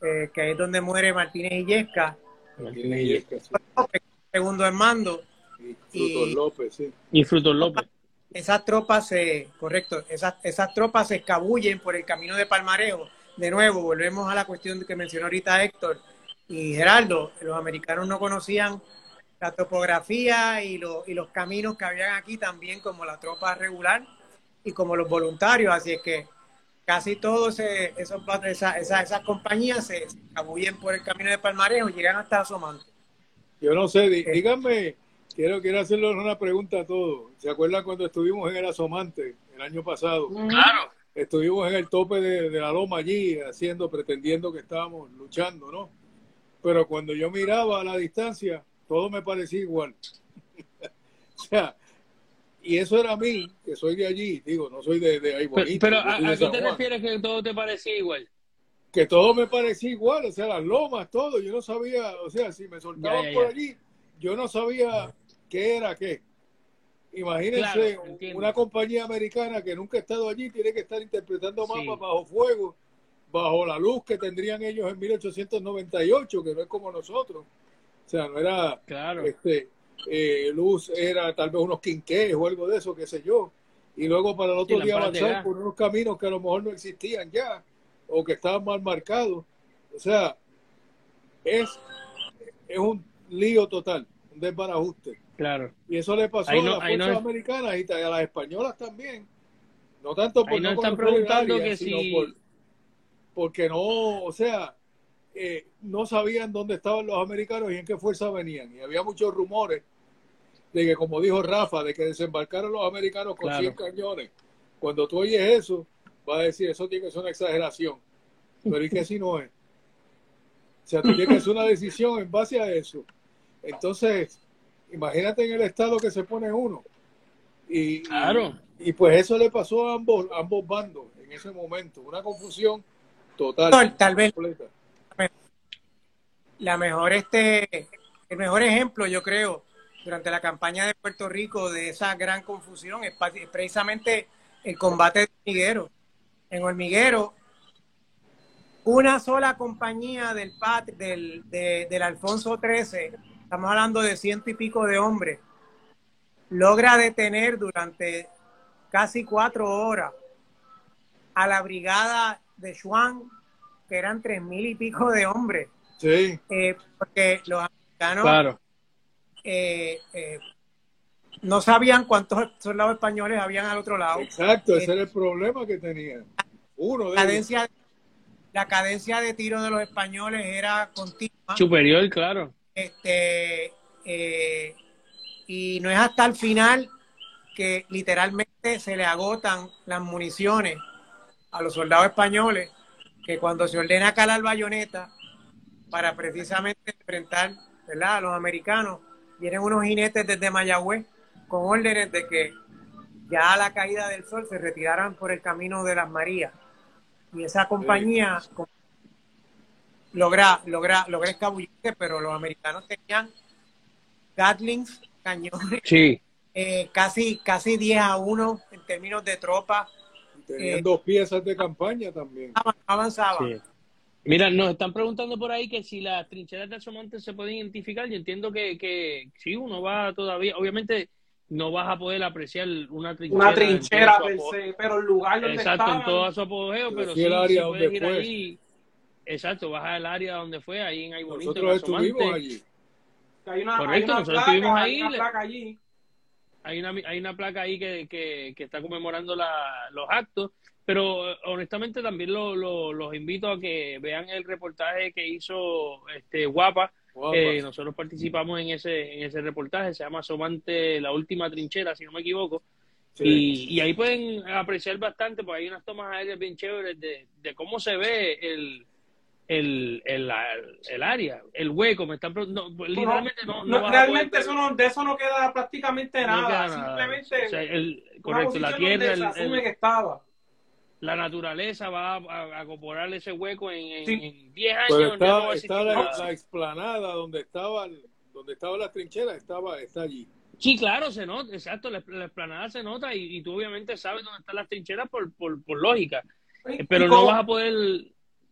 eh, que es donde muere Martínez Illesca. Martínez Illesca, sí. segundo en mando. Y Frutos López, sí. Y Frutos López. Esas tropas se, correcto, esas, esas tropas se escabullen por el camino de Palmarejo. De nuevo, volvemos a la cuestión que mencionó ahorita Héctor y Gerardo. Los americanos no conocían la topografía y, lo, y los caminos que habían aquí también como la tropa regular y como los voluntarios, así es que casi todos esos, esas, esas, esas compañías se escabullen por el camino de Palmarejo y llegan hasta Asomante. Yo no sé, di, díganme, quiero, quiero hacerle una pregunta a todos. ¿Se acuerdan cuando estuvimos en el Asomante el año pasado? Claro. Estuvimos en el tope de, de la loma allí, haciendo, pretendiendo que estábamos luchando, ¿no? Pero cuando yo miraba a la distancia, todo me parecía igual. o sea, y eso era a mí, que soy de allí, digo, no soy de, de ahí bonito. Pero, ¿a, ¿a qué te refieres que todo te parecía igual? Que todo me parecía igual, o sea, las lomas, todo, yo no sabía, o sea, si me soltaban ya, ya, por allí, yo no sabía qué era qué. Imagínense, claro, una compañía americana que nunca ha estado allí tiene que estar interpretando mapas sí. bajo fuego, bajo la luz que tendrían ellos en 1898, que no es como nosotros. O sea, no era claro. este, eh, luz, era tal vez unos quinqués o algo de eso, qué sé yo. Y luego para el otro día avanzar por unos caminos que a lo mejor no existían ya o que estaban mal marcados. O sea, es, es un lío total, un desbarajuste. Claro. Y eso le pasó a las fuerzas no, americanas y a las españolas también. No tanto por ahí no no están preguntando área, que sino si... por, porque no, o sea, eh, no sabían dónde estaban los americanos y en qué fuerza venían. Y había muchos rumores de que, como dijo Rafa, de que desembarcaron los americanos con Claro. 100 cañones. Cuando tú oyes eso, vas a decir, eso tiene que ser una exageración. Pero ¿y qué si no es? O sea, tú tienes que hacer una decisión en base a eso. Entonces, imagínate en el estado que se pone uno. Y, Claro. y, y pues eso le pasó a ambos, a ambos bandos en ese momento. Una confusión total. Tal vez la mejor este el mejor ejemplo yo creo durante la campaña de Puerto Rico de esa gran confusión es, precisamente el combate de hormiguero en hormiguero una sola compañía del pat del, de- del Alfonso XIII estamos hablando de ciento y pico de hombres logra detener durante casi cuatro horas a la brigada de Schwann que eran tres mil y pico de hombres Sí, eh, porque los americanos Claro. eh, eh, no sabían cuántos soldados españoles habían al otro lado. exacto, ese Eh, era el problema que tenían. Uno de ellos. cadencia, la cadencia de tiro de los españoles era continua. Superior, claro. Este, eh, y no es hasta el final que literalmente se le agotan las municiones a los soldados españoles, que cuando se ordena calar bayoneta para precisamente enfrentar ¿verdad? a los americanos, vienen unos jinetes desde Mayagüez con órdenes de que ya a la caída del sol se retiraran por el camino de las Marías. Y esa compañía logra, logra, logra escabullirse, pero los americanos tenían Gatlings, cañones, Sí. eh, casi, casi 10 a 1 en términos de tropas, Tenían eh, dos piezas de campaña también. avanzaban. Sí. Mira, nos están preguntando por ahí que si las trincheras de Asomante se pueden identificar. Yo entiendo que, que sí, uno va todavía. Obviamente, no vas a poder apreciar una trinchera. Una trinchera per se, pero el lugar donde Exacto, en todo su apogeo, Pero sí sí, el área sí donde puedes ir fue. Exacto, vas al área donde fue, ahí en Ay Bonito, en Nosotros estuvimos allí. hay una, Correcto, hay una nosotros placa, estuvimos hay ahí, una le- placa allí. Hay una, hay una placa ahí que, que, que está conmemorando la, los actos, pero eh, honestamente también lo, lo- los invito a que vean el reportaje que hizo este Guapa. Guapa. Eh, nosotros participamos en ese, en ese reportaje, se llama Somante, la última trinchera, si no me equivoco. Sí. Y, y ahí pueden apreciar bastante, porque hay unas tomas aéreas bien chéveres de, de cómo se ve el, el, el, el área, el hueco. Me están preguntando, no, literalmente no, realmente eso no, de eso no queda prácticamente no nada. queda nada. Simplemente O sea, el- una correcto, la tierra, donde el- se asume el- que estaba. la naturaleza va a, a acomodarle ese hueco en, en, Sí. en 10 años. Pero la, nada. la explanada donde estaba donde estaba la trinchera, estaba, está allí. Sí, claro, se nota, exacto, la, la explanada se nota y, y tú obviamente sabes dónde están las trincheras por, por, por lógica, pero no vas a poder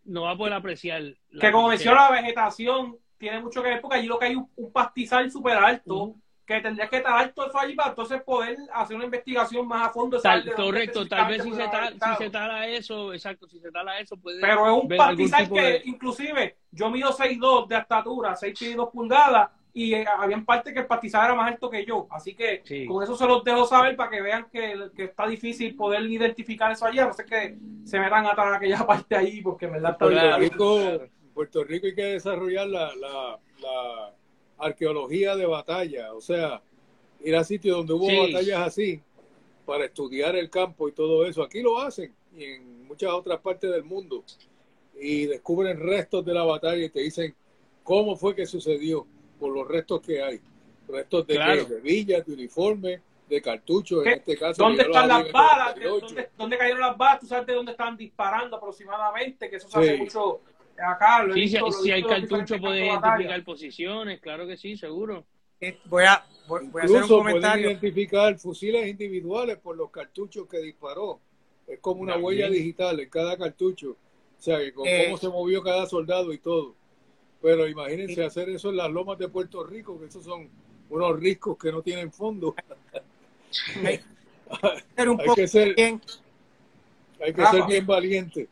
no vas a poder apreciar. la que como menciona la vegetación tiene mucho que ver porque allí lo que hay un, un pastizal súper alto que tendrías que estar alto eso allí para entonces poder hacer una investigación más a fondo Tal- correcto, tal vez si se, tal, si se tala eso, exacto, si se tala eso puede pero es un pastizal que de- inclusive yo mido 6'2 de estatura 6 pies y 2 pulgadas y eh, había parte que el pastizal era más alto que yo así que Sí. con eso se los dejo saber para que vean que, que está difícil poder identificar eso allá no sé que se metan a atrás aquella parte ahí porque en verdad está Puerto. Rico, en Puerto Rico hay que desarrollar la, la, la arqueología de batalla, o sea, ir a sitios donde hubo Sí. batallas así para estudiar el campo y todo eso. Aquí lo hacen y en muchas otras partes del mundo y descubren restos de la batalla y te dicen cómo fue que sucedió por los restos que hay. Restos de, Claro. de villas, de uniformes, de cartuchos, en este caso. ¿Dónde están las balas? 98. ¿Dónde, dónde cayeron las balas? Tú sabes de dónde estaban disparando aproximadamente, que eso se Sí. hace mucho acá. Lo he Sí, si, lo hay visto en diferentes cartucho puedes identificar posiciones, claro que sí, seguro. Eh, Voy a, voy, voy a hacer un comentario. identificar fusiles individuales por los cartuchos que disparó. Es como una También. huella digital en cada cartucho. O sea, que con Eh. cómo se movió cada soldado y todo. Pero imagínense hacer eso en las lomas de Puerto Rico, que esos son unos riscos que no tienen fondo. Hay, hacer un Hay poco que ser, bien. hay que Rafa. ser bien valiente.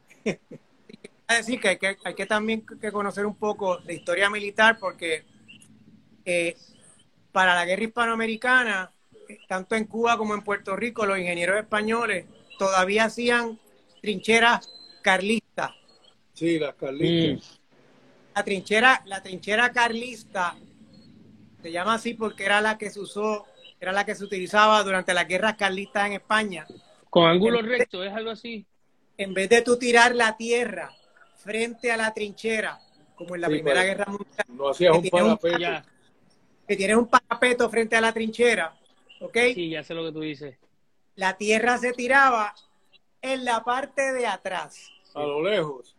decir que hay, que hay que también que conocer un poco de historia militar porque eh, para la guerra hispanoamericana, tanto en Cuba como en Puerto Rico, los ingenieros españoles todavía hacían trincheras carlistas. Sí, las Mm. La trinchera, la trinchera carlista se llama así porque era la que se usó, era la que se utilizaba durante las guerras carlistas en España. Con ángulo recto, es algo así. En vez de tú tirar la tierra frente a la trinchera, como en la Sí, Primera pero- Guerra Mundial, No hacías un que un- parapeto. Ya, que tienes un parapeto frente a la trinchera, ¿ok? sí, ya sé lo que tú dices. La tierra se tiraba en la parte de atrás A lo lejos.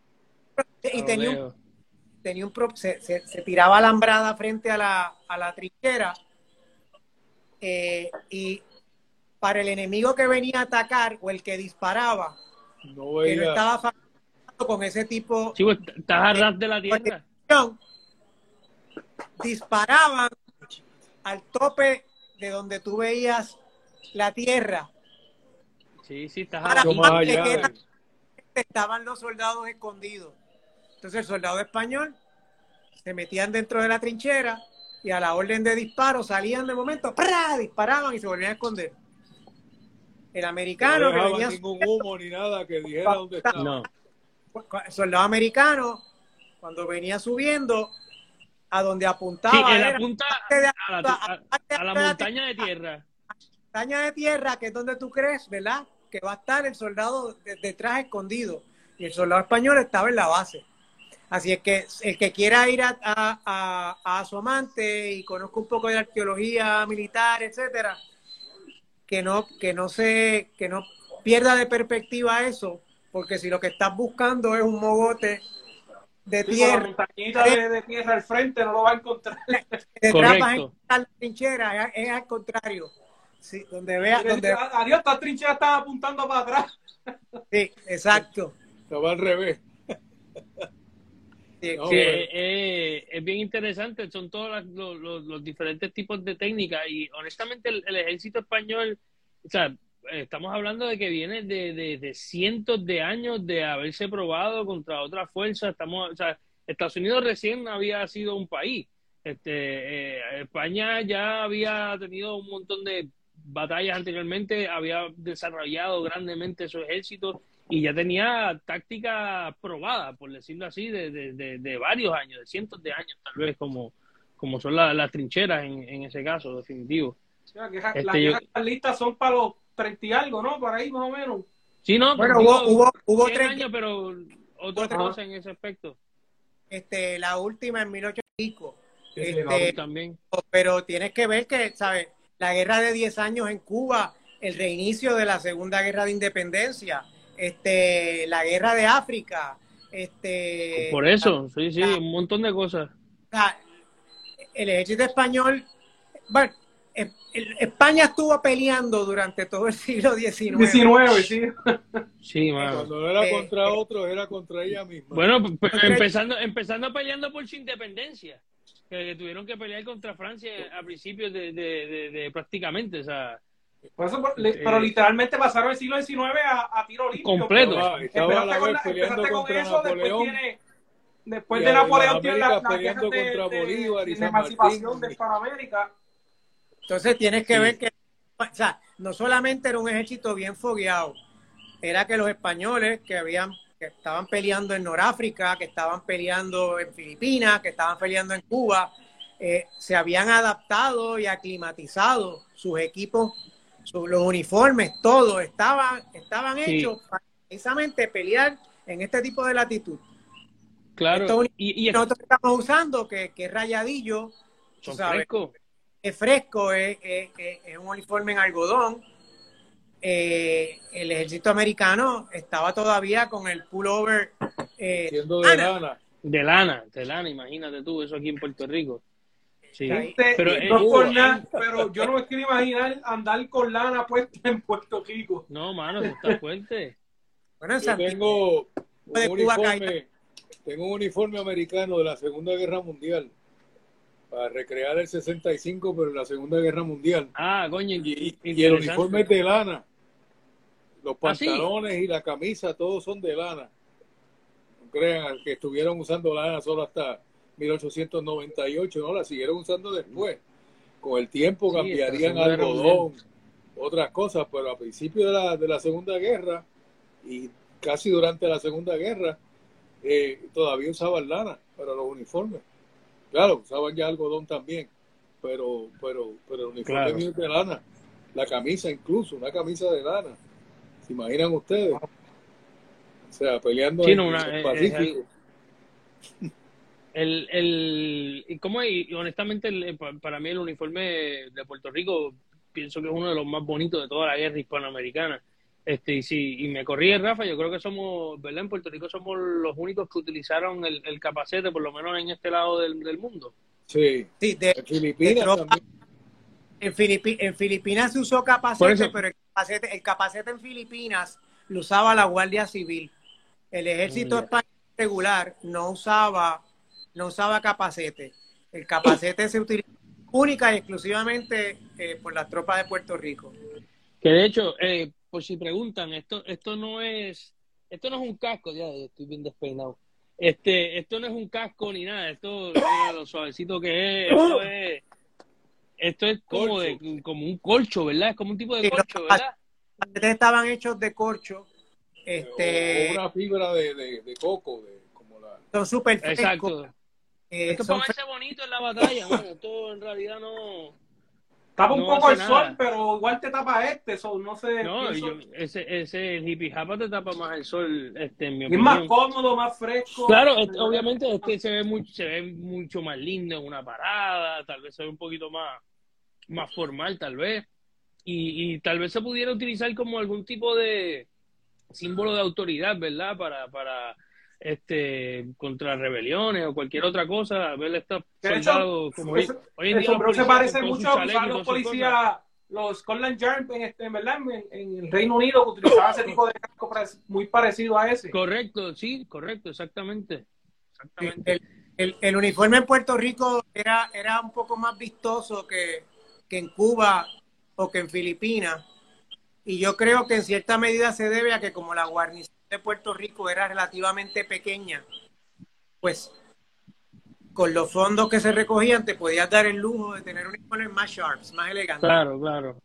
y Lo tenía un, veo. Tenía un pro- se, se- se tiraba alambrada frente a la, a la trinchera eh, y para el enemigo que venía a atacar o el que disparaba, No que no estaba familiarizado con ese tipo pues, estás de la tierra. disparaban al tope de donde tú veías la tierra. Sí, sí, estás allá. era- estaban los soldados escondidos. Entonces el soldado español se metían dentro de la trinchera y a la orden de disparo salían de momento, ¡prá! disparaban y se volvían a esconder. El No americano que dejaban venía ningún humo ni nada que dijera dónde estaba. No. el soldado americano cuando venía subiendo a donde apuntaba Sí, era apunta de- a la, a- a la montaña de tierra. montaña de tierra, que es donde tú crees, ¿verdad? Que va a estar el soldado de- detrás escondido. Y el soldado español estaba en la base. Así es que el que quiera ir a, a, a, a Asomante y conozca un poco de arqueología militar, etcétera, que no, que no se, que no pierda de perspectiva eso, porque si lo que estás buscando es un mogote de Sí, con la tierra, montañita de, de tierra al frente no lo va a encontrar. detrás vas a Correcto. encontrar la trinchera, es, es al contrario. Sí, donde vea, donde, Adiós, estas trincheras están apuntando para atrás. sí, exacto. Estaba al revés. Sí, bueno. eh, es bien interesante, son todos las- los, los- los diferentes tipos de técnicas y honestamente el, el ejército español, o sea, estamos hablando de que viene de, de- de cientos de años de haberse probado contra otras fuerzas, estamos, o sea, Estados Unidos recién había sido un país, este, eh, España ya había tenido un montón de batallas anteriormente, había desarrollado grandemente su ejército y ya tenía táctica probada, por decirlo así, de, de, de, de varios años, de cientos de años, tal vez, como, como son la- las trincheras en, en ese caso, definitivo. Las guerras Este, las yo- carlistas son para los 30 y algo, ¿no? Por ahí más o menos. Sí, no, Bueno, hubo, hubo, hubo 100 tres, años, pero otra Otra- cosa en ese aspecto este, la última en 1800 y pico. Sí, sí, Este, también. pero tienes que ver que, ¿sabes? La guerra de 10 años en Cuba, el reinicio de la Segunda Guerra de Independencia, este, la guerra de África, este, Por eso, sí, sí, un montón de cosas. sea, el ejército español, bueno, el- España estuvo peleando durante todo el siglo XIX. 19, sí. Sí, mano. Cuando no era Eh, contra eh. otros, era contra ella misma. Bueno, pe- Contra- empezando, empezando peleando por su independencia, que tuvieron que pelear contra Francia a principios de, de, de- de prácticamente, o sea, Por eso, por- pero literalmente pasaron el siglo XIX a, a tiro limpio. Completo. pero Ah, estaba a la empezaste con, la- empezaste con contra eso, después Napoleón. tiene... Después de Napoleón las tiene la, Américas la peleando guerra de, contra de- Bolívar y de San emancipación Martín. de Hispanoamérica. Entonces tienes que Sí. ver que, o sea, no solamente era un ejército bien fogueado, era que los españoles que habían, que estaban peleando en Noráfrica, que estaban peleando en Filipinas, que estaban peleando en Cuba, eh, se habían adaptado y aclimatizado sus equipos, los uniformes, todo, estaban, estaban Sí. hechos para precisamente pelear en este tipo de latitud. claro, y, Nosotros estamos usando que, que es rayadillo, son sabes, frescos. es fresco, es, es- un uniforme en algodón. Eh, el ejército americano estaba todavía con el pullover. Eh, de lana. De lana, de lana, imagínate tú, eso aquí en Puerto Rico. Sí. Este, pero no en es por Cuba- nada, pero yo no me quiero imaginar andar con lana puesta en Puerto Rico. No, mano, eso está fuerte. bueno, Yo tengo un uniforme, tengo un uniforme americano de la Segunda Guerra Mundial para recrear el 65, pero en la Segunda Guerra Mundial. Ah, coño, Y, y el uniforme es de lana. Los ¿Ah, sí? pantalones y la camisa, todos son de lana. No crean que estuvieron usando lana solo hasta 1898, no, la siguieron usando después. Con el tiempo Sí, cambiarían algodón, otras cosas, pero a principios de la, de la Segunda Guerra y casi durante la Segunda Guerra, eh, todavía usaban lana para los uniformes. Claro, usaban ya algodón también, pero, pero, pero el uniforme Claro. de lana. La camisa incluso, una camisa de lana. ¿Se imaginan ustedes? O sea, peleando Sí, en, una- el es- Pacífico. El, el, y como y honestamente el- pa- para mí el uniforme de Puerto Rico pienso que es uno de los más bonitos de toda la guerra hispanoamericana. Este, y si y me corrige Rafa, yo creo que somos, ¿verdad? En Puerto Rico somos los únicos que utilizaron el, el capacete, por lo menos en este lado del, del mundo. Sí, sí, de- en Filipinas también. en, Filipi- en Filipinas se usó capacete, pero el capacete, el capacete en Filipinas lo usaba la Guardia Civil. El ejército Mm, español regular no usaba, no usaba capacete. El capacete se utiliza única y exclusivamente eh, por las tropas de Puerto Rico. Que de hecho, eh, por si preguntan, esto, esto no es, esto no es un casco, ya estoy bien despeinado. Este, esto no es un casco ni nada, esto mira lo suavecito que es, esto es, esto es como de, como un colcho, ¿verdad? Es como un tipo de Sí, colcho, lo- ¿verdad? Los capacetes estaban hechos de corcho, O este, una fibra de, de, de coco, de, como la... son súper frescos. Exacto. Eh, Esto es para verse bonito en la batalla, mano. Esto en realidad no, Tapa un No poco el nada. sol, pero igual te tapa este, so, no sé. no, yo- ese, ese hippie japa te tapa más el sol, este, en mi y es opinión. más cómodo, más fresco. Claro, obviamente es que se ve, muy, se ve mucho más lindo en una parada, tal vez se ve un poquito más, más formal, tal vez. Y, y tal vez se pudiera utilizar como algún tipo de símbolo de autoridad, ¿verdad? Para, para este contra rebeliones o cualquier otra cosa, ver estos soldados como hoy, en El día se parece mucho a los policías, los Scotland Yard en, este, en verdad, en, en el Reino Unido, que utilizaban ese tipo de casco muy parecido a ese. Correcto, sí, correcto, exactamente. Exactamente. El, el- el uniforme en Puerto Rico era, era un poco más vistoso que, que en Cuba o que en Filipinas. Y yo creo que en cierta medida se debe a que como la guarnición de Puerto Rico era relativamente pequeña, pues con los fondos que se recogían te podías dar el lujo de tener uniformes más sharps, más elegantes. Claro, claro.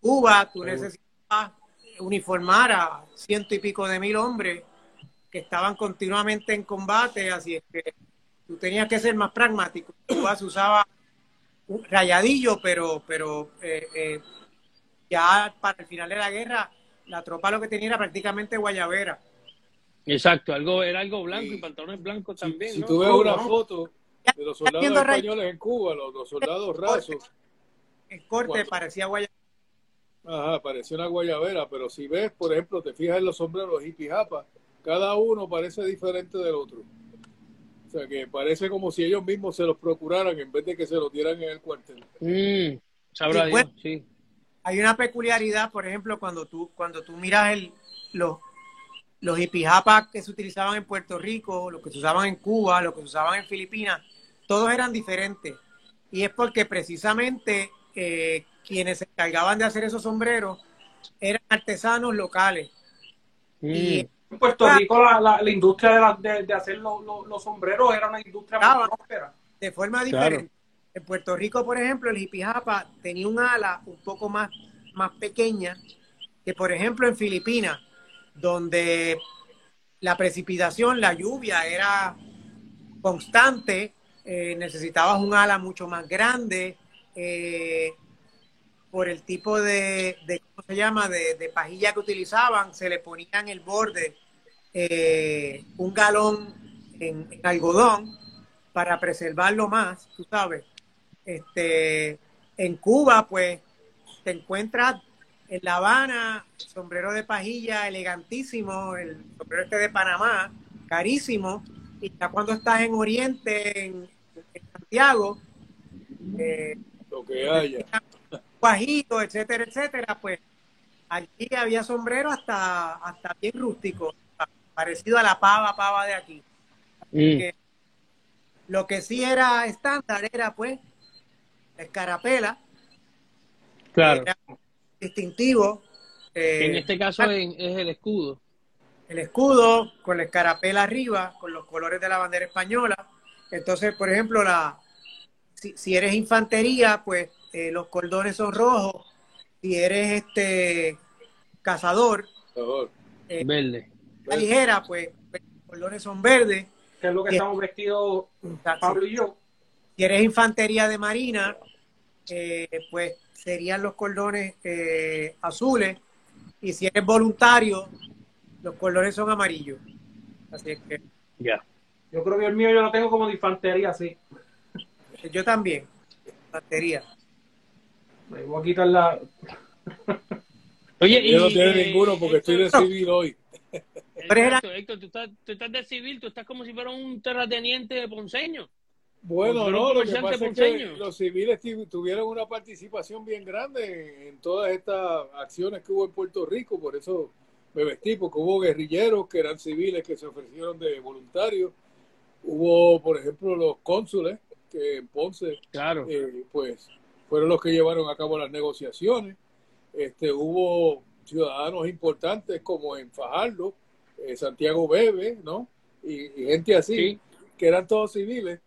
Cuba, tú necesitabas uniformar a ciento y pico de mil hombres que estaban continuamente en combate, así es que tú tenías que ser más pragmático. Cuba se usaba un rayadillo, pero, pero eh, eh, ya para el final de la guerra, la tropa lo que tenía era prácticamente guayabera. Exacto, algo era algo blanco y pantalones blancos también, si ¿no? tú ves una no. foto de los soldados españoles en Cuba, los, los soldados rasos, El corte parecía guayabera. Ajá, parecía una guayabera, pero si ves, por ejemplo, te fijas en los sombreros hippie japa, cada uno parece diferente del otro. O sea, que parece como si ellos mismos se los procuraran en vez de que se los dieran en el cuartel. Mm, sabrá Sí, Dios, sí. Hay una peculiaridad, por ejemplo, cuando tú, cuando tú miras el, los, los hipijapas que se utilizaban en Puerto Rico, los que se usaban en Cuba, los que se usaban en Filipinas, todos eran diferentes. Y es porque precisamente eh, quienes se encargaban de hacer esos sombreros eran artesanos locales. Mm, Y En Puerto Rico la, la, la industria de, la- de, de hacer los, sombreros era una industria muy Claro. próspera. de forma Claro. diferente. En Puerto Rico, por ejemplo, el hipijapa tenía un ala un poco más, más pequeña que, por ejemplo, en Filipinas, donde la precipitación, la lluvia era constante, eh, necesitabas un ala mucho más grande eh, por el tipo de, de- ¿cómo se llama?, de, de pajilla que utilizaban, se le ponía en el borde eh, un galón en, en algodón para preservarlo más, tú sabes. Este, en Cuba, pues, te encuentras en La Habana, sombrero de pajilla elegantísimo, el sombrero este de Panamá, carísimo, y ya cuando estás en Oriente, en, en Santiago, eh, Lo que haya. Guajito, etcétera, etcétera, pues allí había sombrero hasta, hasta bien rústico, parecido a la pava, pava de aquí. mm. que- Lo que sí era estándar era pues la escarapela, Claro. era distintivo, eh, En este caso en- es el escudo. el escudo con la escarapela arriba, con los colores de la bandera española. Entonces, por ejemplo, la si, si eres infantería, pues eh, los cordones son rojos. Si eres este cazador, eh, Verde. la ligera, pues, pues, los cordones son verdes. que es lo que estamos vestidos Pablo y yo. Si eres infantería de marina, eh, pues serían los cordones eh, azules. Y si eres voluntario, los cordones son amarillos. Así es que Ya. Yo creo que el mío yo lo tengo como de infantería, sí. yo también, infantería. Me voy a quitar la. Oye, y. Yo no tiene eh, ninguno porque estoy de civil hoy. Exacto, Héctor, tú estás, tú estás de civil, tú estás como si fuera un terrateniente ponceño. Bueno, no, lo que pasa es que los civiles tu- tuvieron una participación bien grande en todas estas acciones que hubo en Puerto Rico, por eso me vestí, porque hubo guerrilleros que eran civiles que se ofrecieron de voluntarios, hubo, por ejemplo, los cónsules que en Ponce, Claro. eh, pues, fueron los que llevaron a cabo las negociaciones, este, hubo ciudadanos importantes como en Fajardo, eh, Santiago Bebe, ¿no? Y, y gente así, Sí. que eran todos civiles,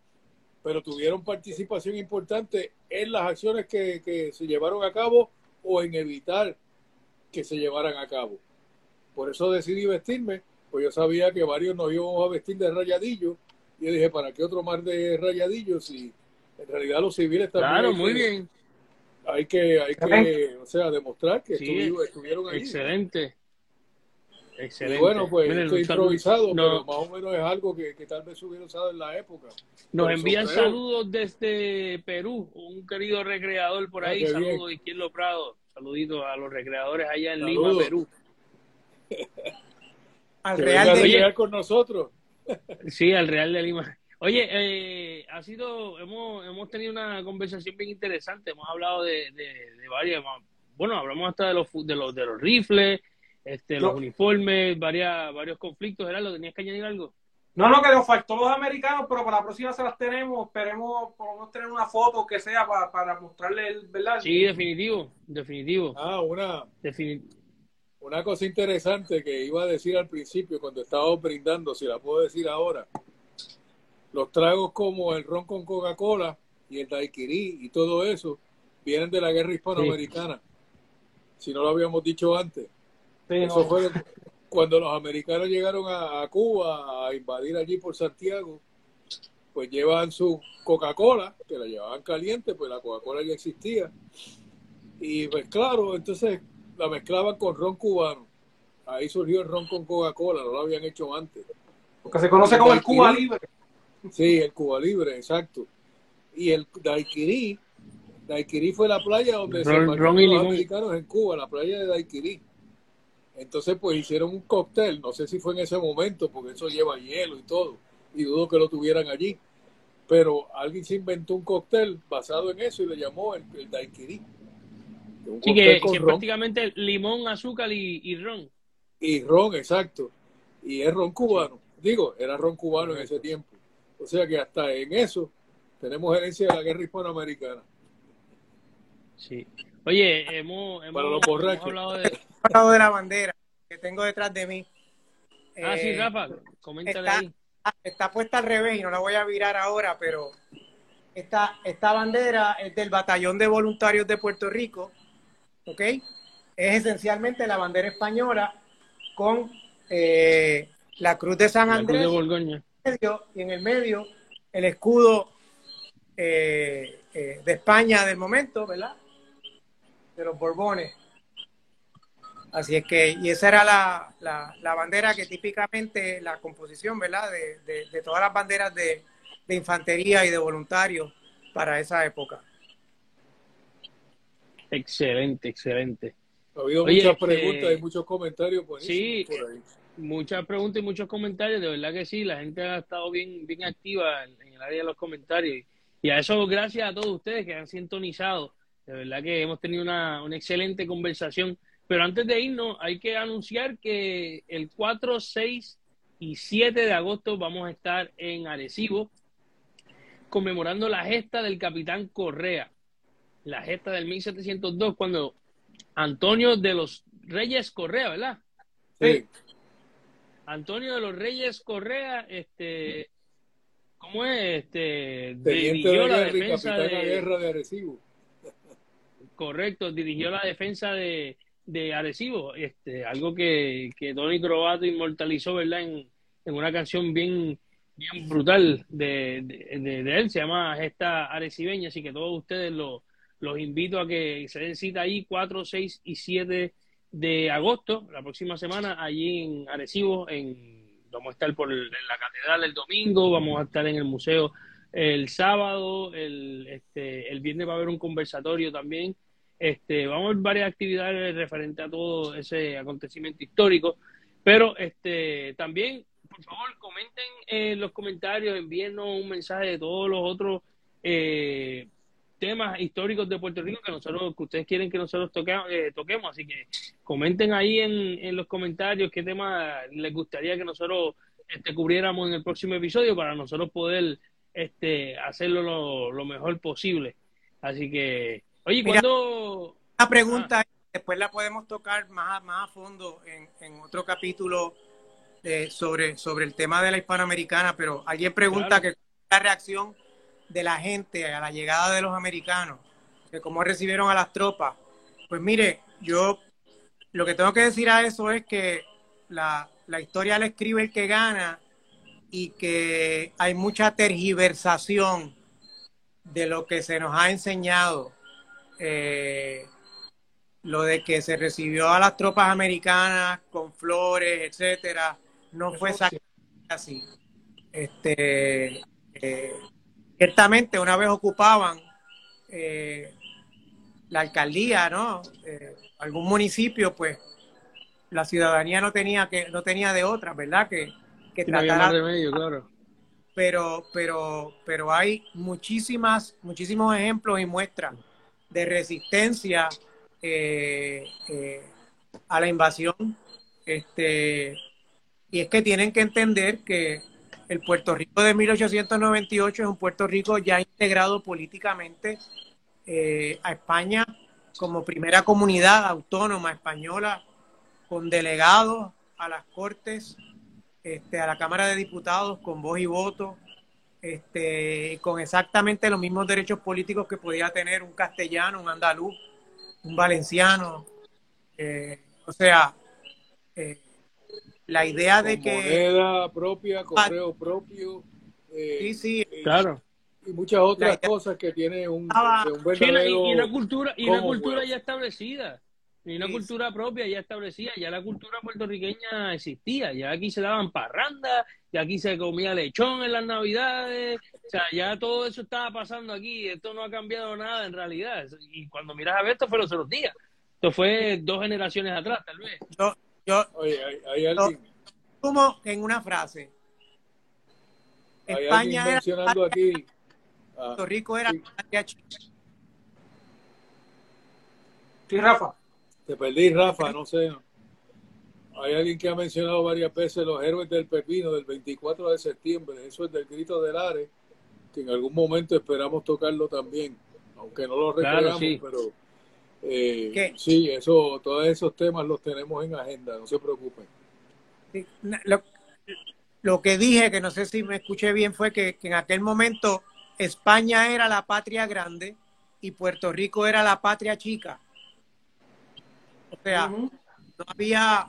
pero tuvieron participación importante en las acciones que, que se llevaron a cabo o en evitar que se llevaran a cabo. Por eso decidí vestirme, pues yo sabía que varios nos íbamos a vestir de rayadillo. Y yo dije, ¿para qué otro mar de rayadillos? Si en realidad los civiles también Claro, muy que- bien. hay que, hay que, o sea, demostrar que Sí, estuvi- estuvieron ahí. Excelente. Y Excelente. bueno, pues Miren, esto improvisado, no- pero más o menos es algo que, que tal vez se hubiera usado en la época. Nos envían saludos desde Perú, un querido recreador por Ah, ahí. qué Saludos, Izquierdo Prado. Saluditos a los recreadores allá en Lima. Perú. Al Real de recrear con nosotros. Sí, al Real de Lima. Oye, eh, ha sido, hemos, hemos tenido una conversación bien interesante. Hemos hablado de, de, de varias, bueno, hablamos hasta de los de los de los rifles, este, los No. uniformes, varias, varios conflictos. ¿Lo tenías que añadir algo? No, no, que nos faltó los americanos, pero para la próxima se las tenemos. Esperemos por lo menos tener una foto que sea para, para mostrarle, el, ¿verdad? Sí, definitivo, definitivo, Ah, una, defini- una cosa interesante que iba a decir al principio cuando estábamos brindando, si la puedo decir ahora. Los tragos como el ron con Coca-Cola y el daiquiri y todo eso vienen de la guerra hispanoamericana. Si no lo habíamos dicho antes. Sí, Eso no. fue cuando los americanos llegaron a, a Cuba a invadir allí por Santiago, pues llevan su Coca-Cola, que la llevaban caliente, pues la Coca-Cola ya existía. Y pues claro, entonces la mezclaban con ron cubano. Ahí surgió el ron con Coca-Cola, no lo habían hecho antes. Porque se conoce como el Cuba Libre. Sí, el Cuba Libre, exacto. Y el daiquiri Daiquiri fue la playa donde se Ron- embarcaron ron y los limón. americanos en Cuba, la playa de Daiquiri. Entonces, pues hicieron un cóctel, no sé si fue en ese momento, porque eso lleva hielo y todo, y dudo que lo tuvieran allí. Pero alguien se inventó un cóctel basado en eso y le llamó el, el Daiquiri. Sí, que, que prácticamente limón, azúcar y, y ron. y ron, exacto. Y es ron cubano. Digo, era ron cubano en ese tiempo. O sea que hasta en eso tenemos herencia de la guerra hispanoamericana. Sí. Oye, hemos, hemos, hablado de... hablado de la bandera que tengo detrás de mí. Ah, sí, Eh, Rafa, coméntale está- ahí. está puesta al revés y no la voy a virar ahora, pero esta, esta bandera es del Batallón de Voluntarios de Puerto Rico, ¿ok? Es esencialmente la bandera española con eh, la cruz de San La Cruz de Andrés Borgoña. en el medio, y en el medio el escudo eh, eh, de España del momento, ¿verdad? De los Borbones. Así es que, y esa era la, la, la bandera que típicamente la composición, ¿verdad? De, de, de todas las banderas de, de infantería y de voluntarios para esa época. Excelente, excelente. Ha habido Oye, muchas este- preguntas y muchos comentarios Sí. por ahí. Muchas preguntas y muchos comentarios, de verdad que sí, la gente ha estado bien, bien activa en, en el área de los comentarios. Y a eso gracias a todos ustedes que han sintonizado. De verdad que hemos tenido una, una excelente conversación. Pero antes de irnos, hay que anunciar que el 4, 6 y 7 de agosto vamos a estar en Arecibo conmemorando la gesta del capitán Correa, la gesta del 1702, cuando Antonio de los Reyes Correa, ¿verdad? Sí. Antonio de los Reyes Correa, este, ¿cómo es? Este, Teniente de la guerra y defensa capitán de de, guerra de Arecibo. Correcto, dirigió la defensa de, de Arecibo, este, algo que, que Tony Croato inmortalizó, ¿verdad? En, en una canción bien, bien brutal de, de, él, se llama Gesta Arecibeña, así que todos ustedes lo- los invito a que se den cita ahí 4, 6 y 7 de agosto, la próxima semana, allí en Arecibo, en, vamos a estar por en la catedral el domingo, vamos a estar en el museo el sábado, el, este, el viernes va a haber un conversatorio también, este, vamos a ver varias actividades referentes a todo ese acontecimiento histórico, pero este, también, por favor, comenten en los comentarios, envíennos un mensaje de todos los otros eh, temas históricos de Puerto Rico que nosotros que ustedes quieren que nosotros toque- eh, toquemos. Así que comenten ahí en, en los comentarios qué tema les gustaría que nosotros este, cubriéramos en el próximo episodio para nosotros poder este hacerlo lo, lo mejor posible. Así que oye cuando Una pregunta, después la podemos tocar más, a- más a fondo en, en otro capítulo eh, sobre, sobre el tema de la hispanoamericana, pero alguien pregunta Claro. que la reacción de la gente a la llegada de los americanos, que cómo recibieron a las tropas. Pues mire, yo lo que tengo que decir a eso es que la, la historia la escribe el que gana y que hay mucha tergiversación de lo que se nos ha enseñado. Eh, lo de que se recibió a las tropas americanas con flores, etcétera, no fue exactamente así. Este, eh, ciertamente, una vez ocupaban eh, la alcaldía, ¿no? Algún municipio, pues la ciudadanía no tenía que no tenía de otra, ¿verdad? Que, que si no había tratar más remedio claro pero, pero, pero hay muchísimas, muchísimos ejemplos y muestras de resistencia eh, eh, a la invasión. Este, y es que tienen que entender que el Puerto Rico de 1898 es un Puerto Rico ya integrado políticamente eh, a España como primera comunidad autónoma española con delegados a las Cortes este, a la Cámara de Diputados con voz y voto, este, con exactamente los mismos derechos políticos que podía tener un castellano, un andaluz, un valenciano. Eh, o sea, eh, la idea de Con que... moneda propia, correo propio. eh, Sí, sí, eh, claro Y muchas otras La idea- cosas que tiene un, Ah, un y, y una cultura y una Commonwealth. cultura ya establecida y una Sí, cultura propia ya establecida ya la cultura puertorriqueña existía ya aquí se daban parrandas ya aquí se comía lechón en las navidades O sea, ya todo eso estaba pasando aquí, esto no ha cambiado nada en realidad. Y cuando miras a ver, esto fue los otros días. Esto fue dos generaciones atrás, tal vez. Yo, yo Oye, hay, hay alguien, como en una frase. hay España era mencionando aquí. ah, Puerto Rico era sí. patria chica. Sí, Rafa. Te perdí, Rafa, no sé. Hay alguien que ha mencionado varias veces los héroes del Pepino del 24 de septiembre. Eso es del grito del Are, que en algún momento esperamos tocarlo también, aunque no lo Claro, recreamos, sí. pero eh, ¿Qué? sí, eso, todos esos temas los tenemos en agenda, no se preocupen. Sí, Lo, lo que dije, que no sé si me escuché bien, fue que, que en aquel momento España era la patria grande y Puerto Rico era la patria chica. O sea, no había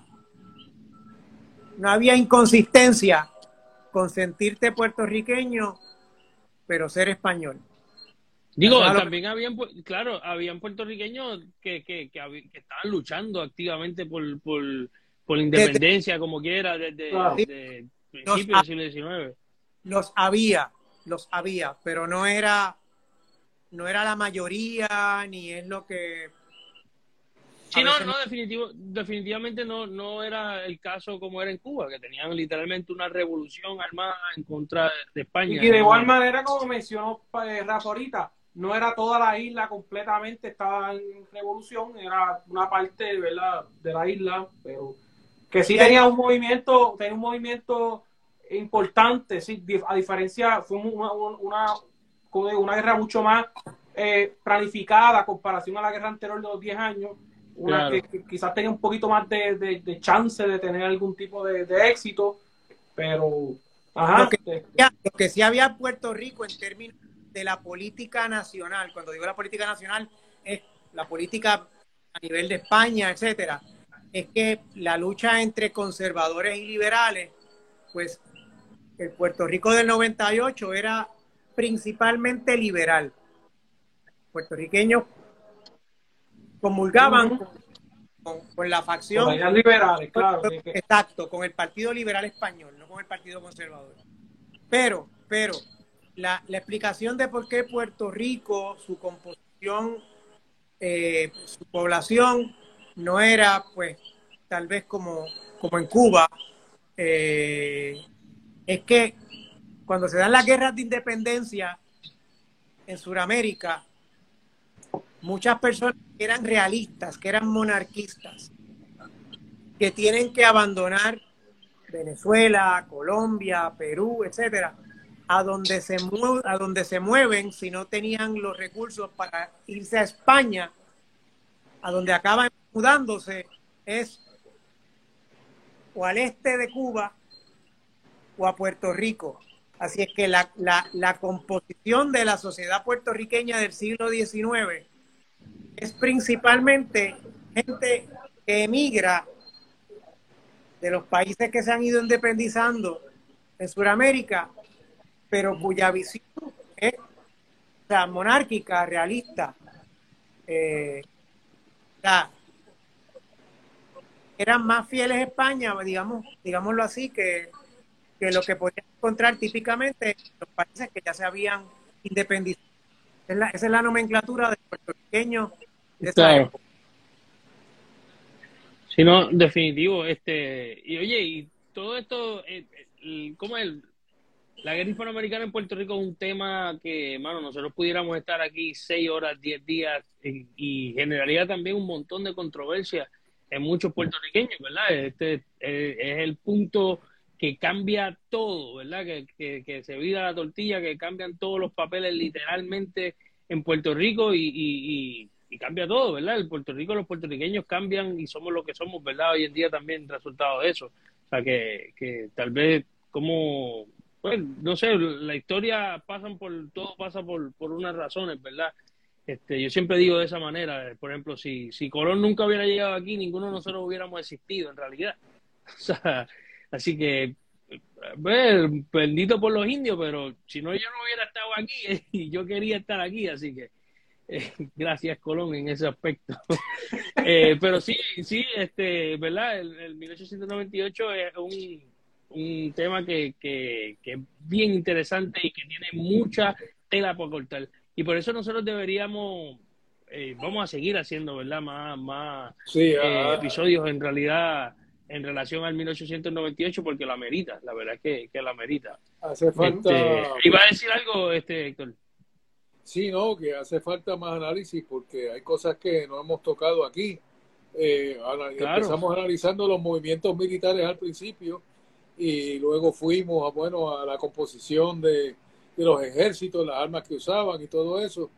no había inconsistencia con sentirte puertorriqueño, pero ser español. Digo, Claro. también habían, claro, habían puertorriqueños que, que, que, estaban luchando activamente por, por, por la independencia, como quiera, desde, Claro. desde principios del siglo XIX. Los había, los había, pero no era no era la mayoría ni es lo que Sí, no, veces no, definitivo, definitivamente no, no era el caso como era en Cuba, que tenían literalmente una revolución armada en contra de España. Y de igual manera, como mencionó eh, Rafa ahorita, no era toda la isla completamente, estaba en revolución, era una parte ¿verdad? de la isla, pero que sí tenía un movimiento, tenía un movimiento importante, sí, a diferencia, fue una, una, como digo, una guerra mucho más eh, planificada a comparación a la guerra anterior de los 10 años, una Claro. que, que quizás tenía un poquito más de, de- de chance de tener algún tipo de, de éxito, pero... Ajá, Lo que- Ya, lo que sí había en Puerto Rico en términos de la política nacional, cuando digo la política nacional, es la política a nivel de España, etcétera, es que la lucha entre conservadores y liberales, pues el Puerto Rico del 98 era principalmente liberal. Puertorriqueños comulgaban con, con la facción Con liberales, claro. Exacto, con el Partido Liberal Español, no con el Partido Conservador. Pero, pero, la, la explicación de por qué Puerto Rico, su composición, eh, su población, no era, pues, tal vez como, como en Cuba, eh, es que cuando se dan las guerras de independencia en Sudamérica, muchas personas que eran realistas, que eran monarquistas, que tienen que abandonar Venezuela, Colombia, Perú, etcétera, a donde se a donde se mueven si no tenían los recursos para irse a España, a donde acaban mudándose es o al este de Cuba o a Puerto Rico. Así es que la, la, la composición de la sociedad puertorriqueña del siglo XIX es principalmente gente que emigra de los países que se han ido independizando en Sudamérica, pero cuya visión es monárquica, realista. Eh, eran más fieles a España, digamos, digámoslo así, que, que lo que podían encontrar típicamente en los países que ya se habían independizado. Es la- esa es la nomenclatura de puertorriqueños de Claro. época. Sí, no, definitivo. Este, y oye, y todo esto, eh, el- ¿cómo es? La guerra hispanoamericana en Puerto Rico es un tema que, mano, nosotros pudiéramos estar aquí seis horas, diez días y, y generaría también un montón de controversia en muchos puertorriqueños, ¿verdad? Este eh, es el punto que cambia todo, ¿verdad? Que, que, que se vira la tortilla, que cambian todos los papeles literalmente en Puerto Rico y, y, y- y cambia todo, ¿verdad? El Puerto Rico, los puertorriqueños cambian y somos lo que somos, ¿verdad? Hoy en día también resultado de eso. O sea, que, que tal vez como, pues, no sé, la historia pasan por, todo pasa por, por unas razones, ¿verdad? Este, yo siempre digo de esa manera, por ejemplo, si, si Colón nunca hubiera llegado aquí, ninguno de nosotros hubiéramos existido en realidad. O sea, así que, pues, bendito por los indios, pero si no, yo no hubiera estado aquí y yo quería estar aquí, así que eh, gracias Colón en ese aspecto. Eh, pero sí, sí, este, ¿verdad? El, el 1898 es un, un tema que, que, que es bien interesante y que tiene mucha tela por cortar. Y por eso nosotros deberíamos, eh, vamos a seguir haciendo, ¿verdad? Más, más Sí, eh, ah, episodios en realidad en relación al 1898 porque la amerita, la verdad es que, que la amerita. hace falta. Este, iba a decir algo, este Héctor. Sí, no, que hace falta más análisis porque hay cosas que no hemos tocado aquí. Eh, Claro. Empezamos analizando los movimientos militares al principio y luego fuimos a, bueno, a la composición de, de los ejércitos, las armas que usaban y todo eso.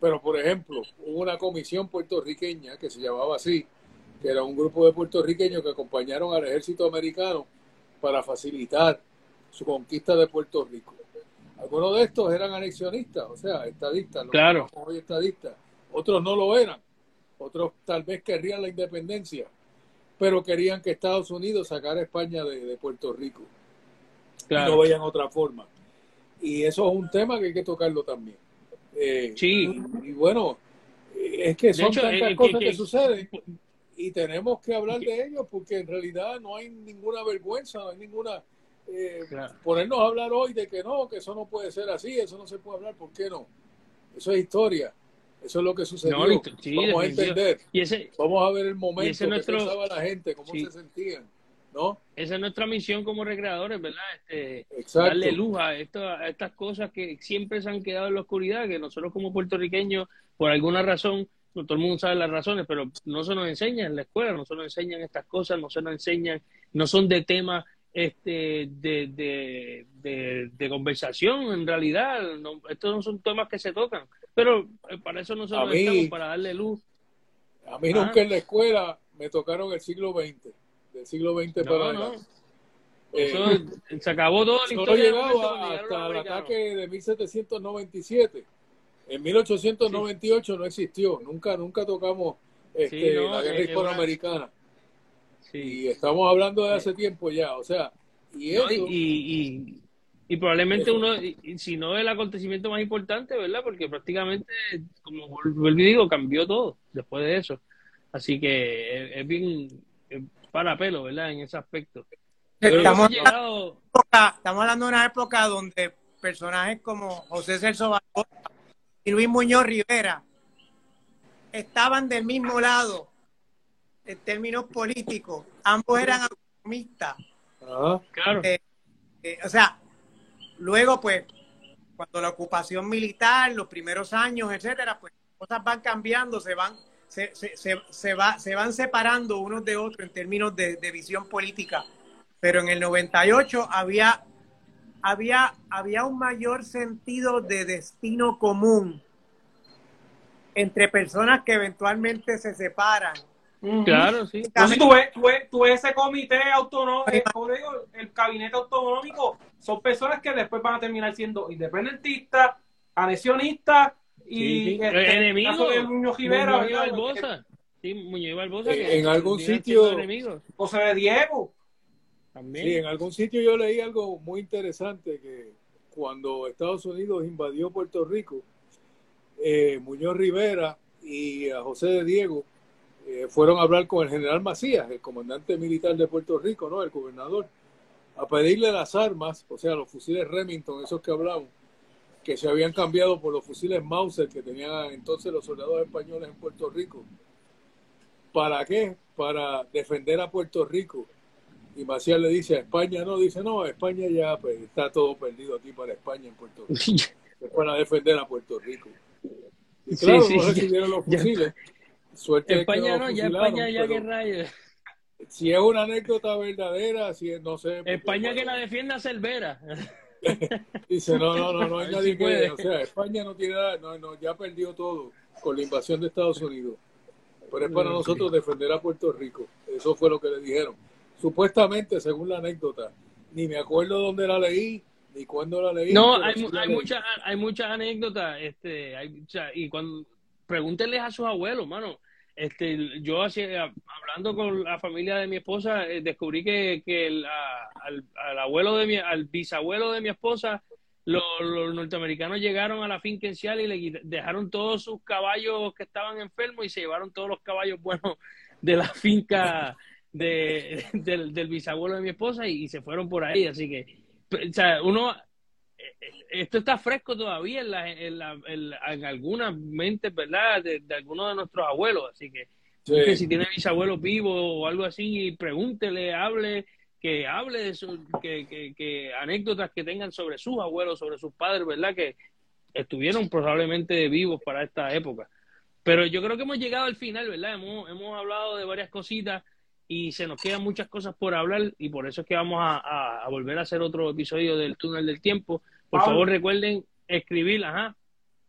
Pero, por ejemplo, hubo una comisión puertorriqueña que se llamaba así, que era un grupo de puertorriqueños que acompañaron al ejército americano para facilitar su conquista de Puerto Rico. Algunos de estos eran anexionistas, o sea, estadistas, lo que Claro. hoy estadistas. Otros no lo eran. Otros tal vez querrían la independencia, pero querían que Estados Unidos sacara a España de, de Puerto Rico. Y Claro. no veían otra forma. Y eso es un tema que hay que tocarlo también. Eh, Sí. Y, y bueno, es que son hecho, tantas eh, cosas que- que, que- suceden y tenemos que hablar de ellos porque en realidad no hay ninguna vergüenza, no hay ninguna... eh, Claro. ponernos a hablar hoy de que no, que eso no puede ser así, eso no se puede hablar, ¿por qué no? Eso es historia, eso es lo que sucedió. No, listo, sí, Vamos a entender, Y ese, vamos a ver el momento ese que es nuestro- pensaba la gente, cómo Sí. se sentían, ¿no? esa es nuestra misión como recreadores, ¿verdad? Este, Exacto. darle luz a, esto, a estas cosas que siempre se han quedado en la oscuridad, que nosotros como puertorriqueños, por alguna razón, todo el mundo sabe las razones, pero no se nos enseña en la escuela, no se nos enseñan estas cosas, no se nos enseñan, no son de tema este de, de, de, de conversación en realidad, no, estos no son temas que se tocan, pero eh, para eso nosotros mí- estamos, para darle luz. A mí Ah. nunca en la escuela me tocaron el siglo XX, del siglo XX No, para no, acá. Eh, eso se acabó toda la historia llegaba hasta el ataque de 1797. En 1898 no existió, nunca nunca tocamos este, Sí, no, la guerra hispanoamericana. Sí. Y estamos hablando de hace tiempo ya, o sea, y No, eso, y, y, y probablemente Eso. uno, y- y si no el acontecimiento más importante, ¿verdad? Porque prácticamente, como vuelvo y digo, cambió todo después de eso. Así que es, es bien es para pelo, ¿verdad? En ese aspecto. Pero Estamos, llegado, estamos hablando de una época donde personajes como José Celso Barbosa y Luis Muñoz Rivera estaban del mismo lado en términos políticos. Ambos eran ajá, claro, Eh, Eh, o sea, luego, pues, cuando la ocupación militar, los primeros años, etcétera, pues cosas van cambiando, se van, se, se, se, se va, se van separando unos de otros en términos de, de visión política. Pero en el 98 había, había, había un mayor sentido de destino común entre personas que eventualmente se separan. Claro, sí. Entonces tú ves, tú ves- tú ves ese comité autonómico, eh, digo, el gabinete autonómico, son personas que después van a terminar siendo independentistas, anexionistas y Sí, sí. este, Enemigos. el caso de Muñoz Rivera, Muñoz. Barbosa. Sí, Muñoz y Barbosa. En- que en algún sitio- enemigos José de Diego. Sí, en algún sitio yo leí algo muy interesante que cuando Estados Unidos invadió Puerto Rico, eh, Muñoz Rivera y a José de Diego eh, fueron a hablar con el general Macías, el comandante militar de Puerto Rico, ¿no? El gobernador, a pedirle las armas, o sea, los fusiles Remington, esos que hablamos, que se habían cambiado por los fusiles Mauser que tenían entonces los soldados españoles en Puerto Rico. ¿Para qué? Para defender a Puerto Rico. Y Macías le dice a España, no, dice, no, España ya pues, está todo perdido aquí para España en Puerto Rico. Es para defender a Puerto Rico. Y claro, sí, no ya- recibieron los ya- fusiles. Suerte es que España no, ya España ya que rayos. Si es una anécdota verdadera, si es, no sé. España que la defienda Cervera. Dice, no, no, no, no hay A nadie si puede. que, o sea, España no tiene nada, no, no, ya perdió todo con la invasión de Estados Unidos. Pero es para nosotros defender a Puerto Rico. Eso fue lo que le dijeron. Supuestamente, según la anécdota, ni me acuerdo dónde la leí, ni cuándo la leí. No, hay, sí mu- la hay leí. muchas hay muchas anécdotas, este, hay, o sea, y cuando pregúntenles a sus abuelos, mano. Este, yo hacía, hablando con la familia de mi esposa, eh, descubrí que, que el- a- al, al abuelo de mi, al bisabuelo de mi esposa, los, los norteamericanos llegaron a la finca en Seattle y le dejaron todos sus caballos que estaban enfermos y se llevaron todos los caballos buenos de la finca de, del, del bisabuelo de mi esposa y, y se fueron por ahí. Así que, o sea, uno, esto está fresco todavía en, la, en, la, en, la- en algunas mentes, ¿verdad? De, de algunos de nuestros abuelos. Así que, Sí. que si tiene bisabuelos vivos o algo así, pregúntele, hable, que hable de su, que, que, que anécdotas que tengan sobre sus abuelos, sobre sus padres, ¿verdad? Que estuvieron probablemente vivos para esta época. Pero yo creo que hemos llegado al final, ¿verdad? Hemos, hemos hablado de varias cositas y se nos quedan muchas cosas por hablar y por eso es que vamos a, a- a volver a hacer otro episodio del túnel del tiempo. Por Pablo. favor, recuerden escribir, ajá.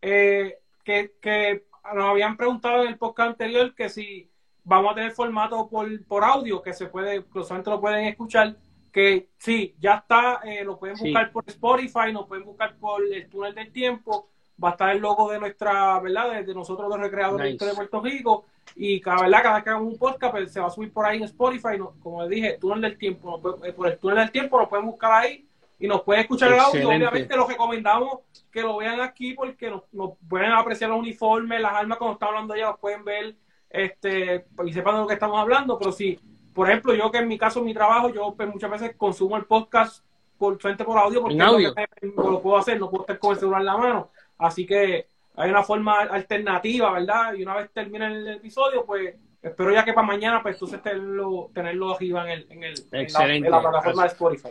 Eh, que, que nos habían preguntado en el podcast anterior que si vamos a tener formato por, por audio, que se puede, que solamente lo pueden escuchar, que sí, ya está, eh, lo pueden Sí. buscar por Spotify, nos pueden buscar por el túnel del tiempo, va a estar el logo de nuestra, ¿verdad? De, de nosotros los recreadores Nice. de Puerto Rico, y cada, ¿verdad? cada vez que hagamos un podcast, pues, se va a subir por ahí en Spotify, no- como les dije, túnel del tiempo, puede- eh, por el túnel del tiempo lo pueden buscar ahí, y nos pueden escuchar el audio, obviamente los recomendamos que lo vean aquí porque nos, nos pueden apreciar los uniformes, las armas cuando estamos hablando ya los pueden ver este y sepan de lo que estamos hablando, pero si, por ejemplo, yo que en mi caso, en mi trabajo, yo pues, muchas veces consumo el podcast por frente por audio porque es lo audio. que lo puedo hacer, no puedo estar con el celular en la mano, así que hay una forma alternativa, ¿verdad? Y una vez termine el episodio, pues espero ya que para mañana, pues entonces tenerlo, tenerlo arriba en, el, en, el, en la- Excelente. en la plataforma de Spotify.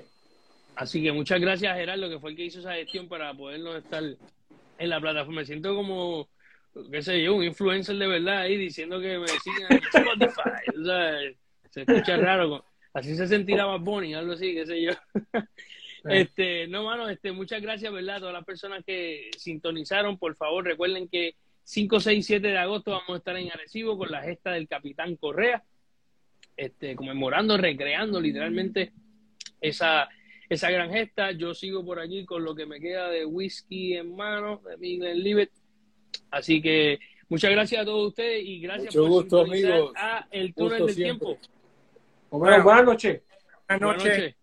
Así que muchas gracias, Gerardo, que fue el que hizo esa gestión para podernos estar en la plataforma. Me siento como, qué sé yo, un influencer de verdad ahí diciendo que me sigan en Spotify. O sea, se escucha raro. Así se sentirá más Bonnie, algo así, qué sé yo. Este, no, mano, este, muchas gracias, ¿verdad? A todas las personas que sintonizaron. Por favor, recuerden que 5, 6, 7 de agosto vamos a estar en Arecibo con la gesta del Capitán Correa, este, conmemorando, recreando literalmente esa, esa gran gesta. Yo sigo por allí con lo que me queda de whisky en mano, de mi Glenlivet. Así que muchas gracias a todos ustedes y gracias Mucho por gusto, sintonizar amigos. a El Túnel Gusto del siempre. Tiempo. Bueno, buenas noches. Buenas Buenas noches. noches.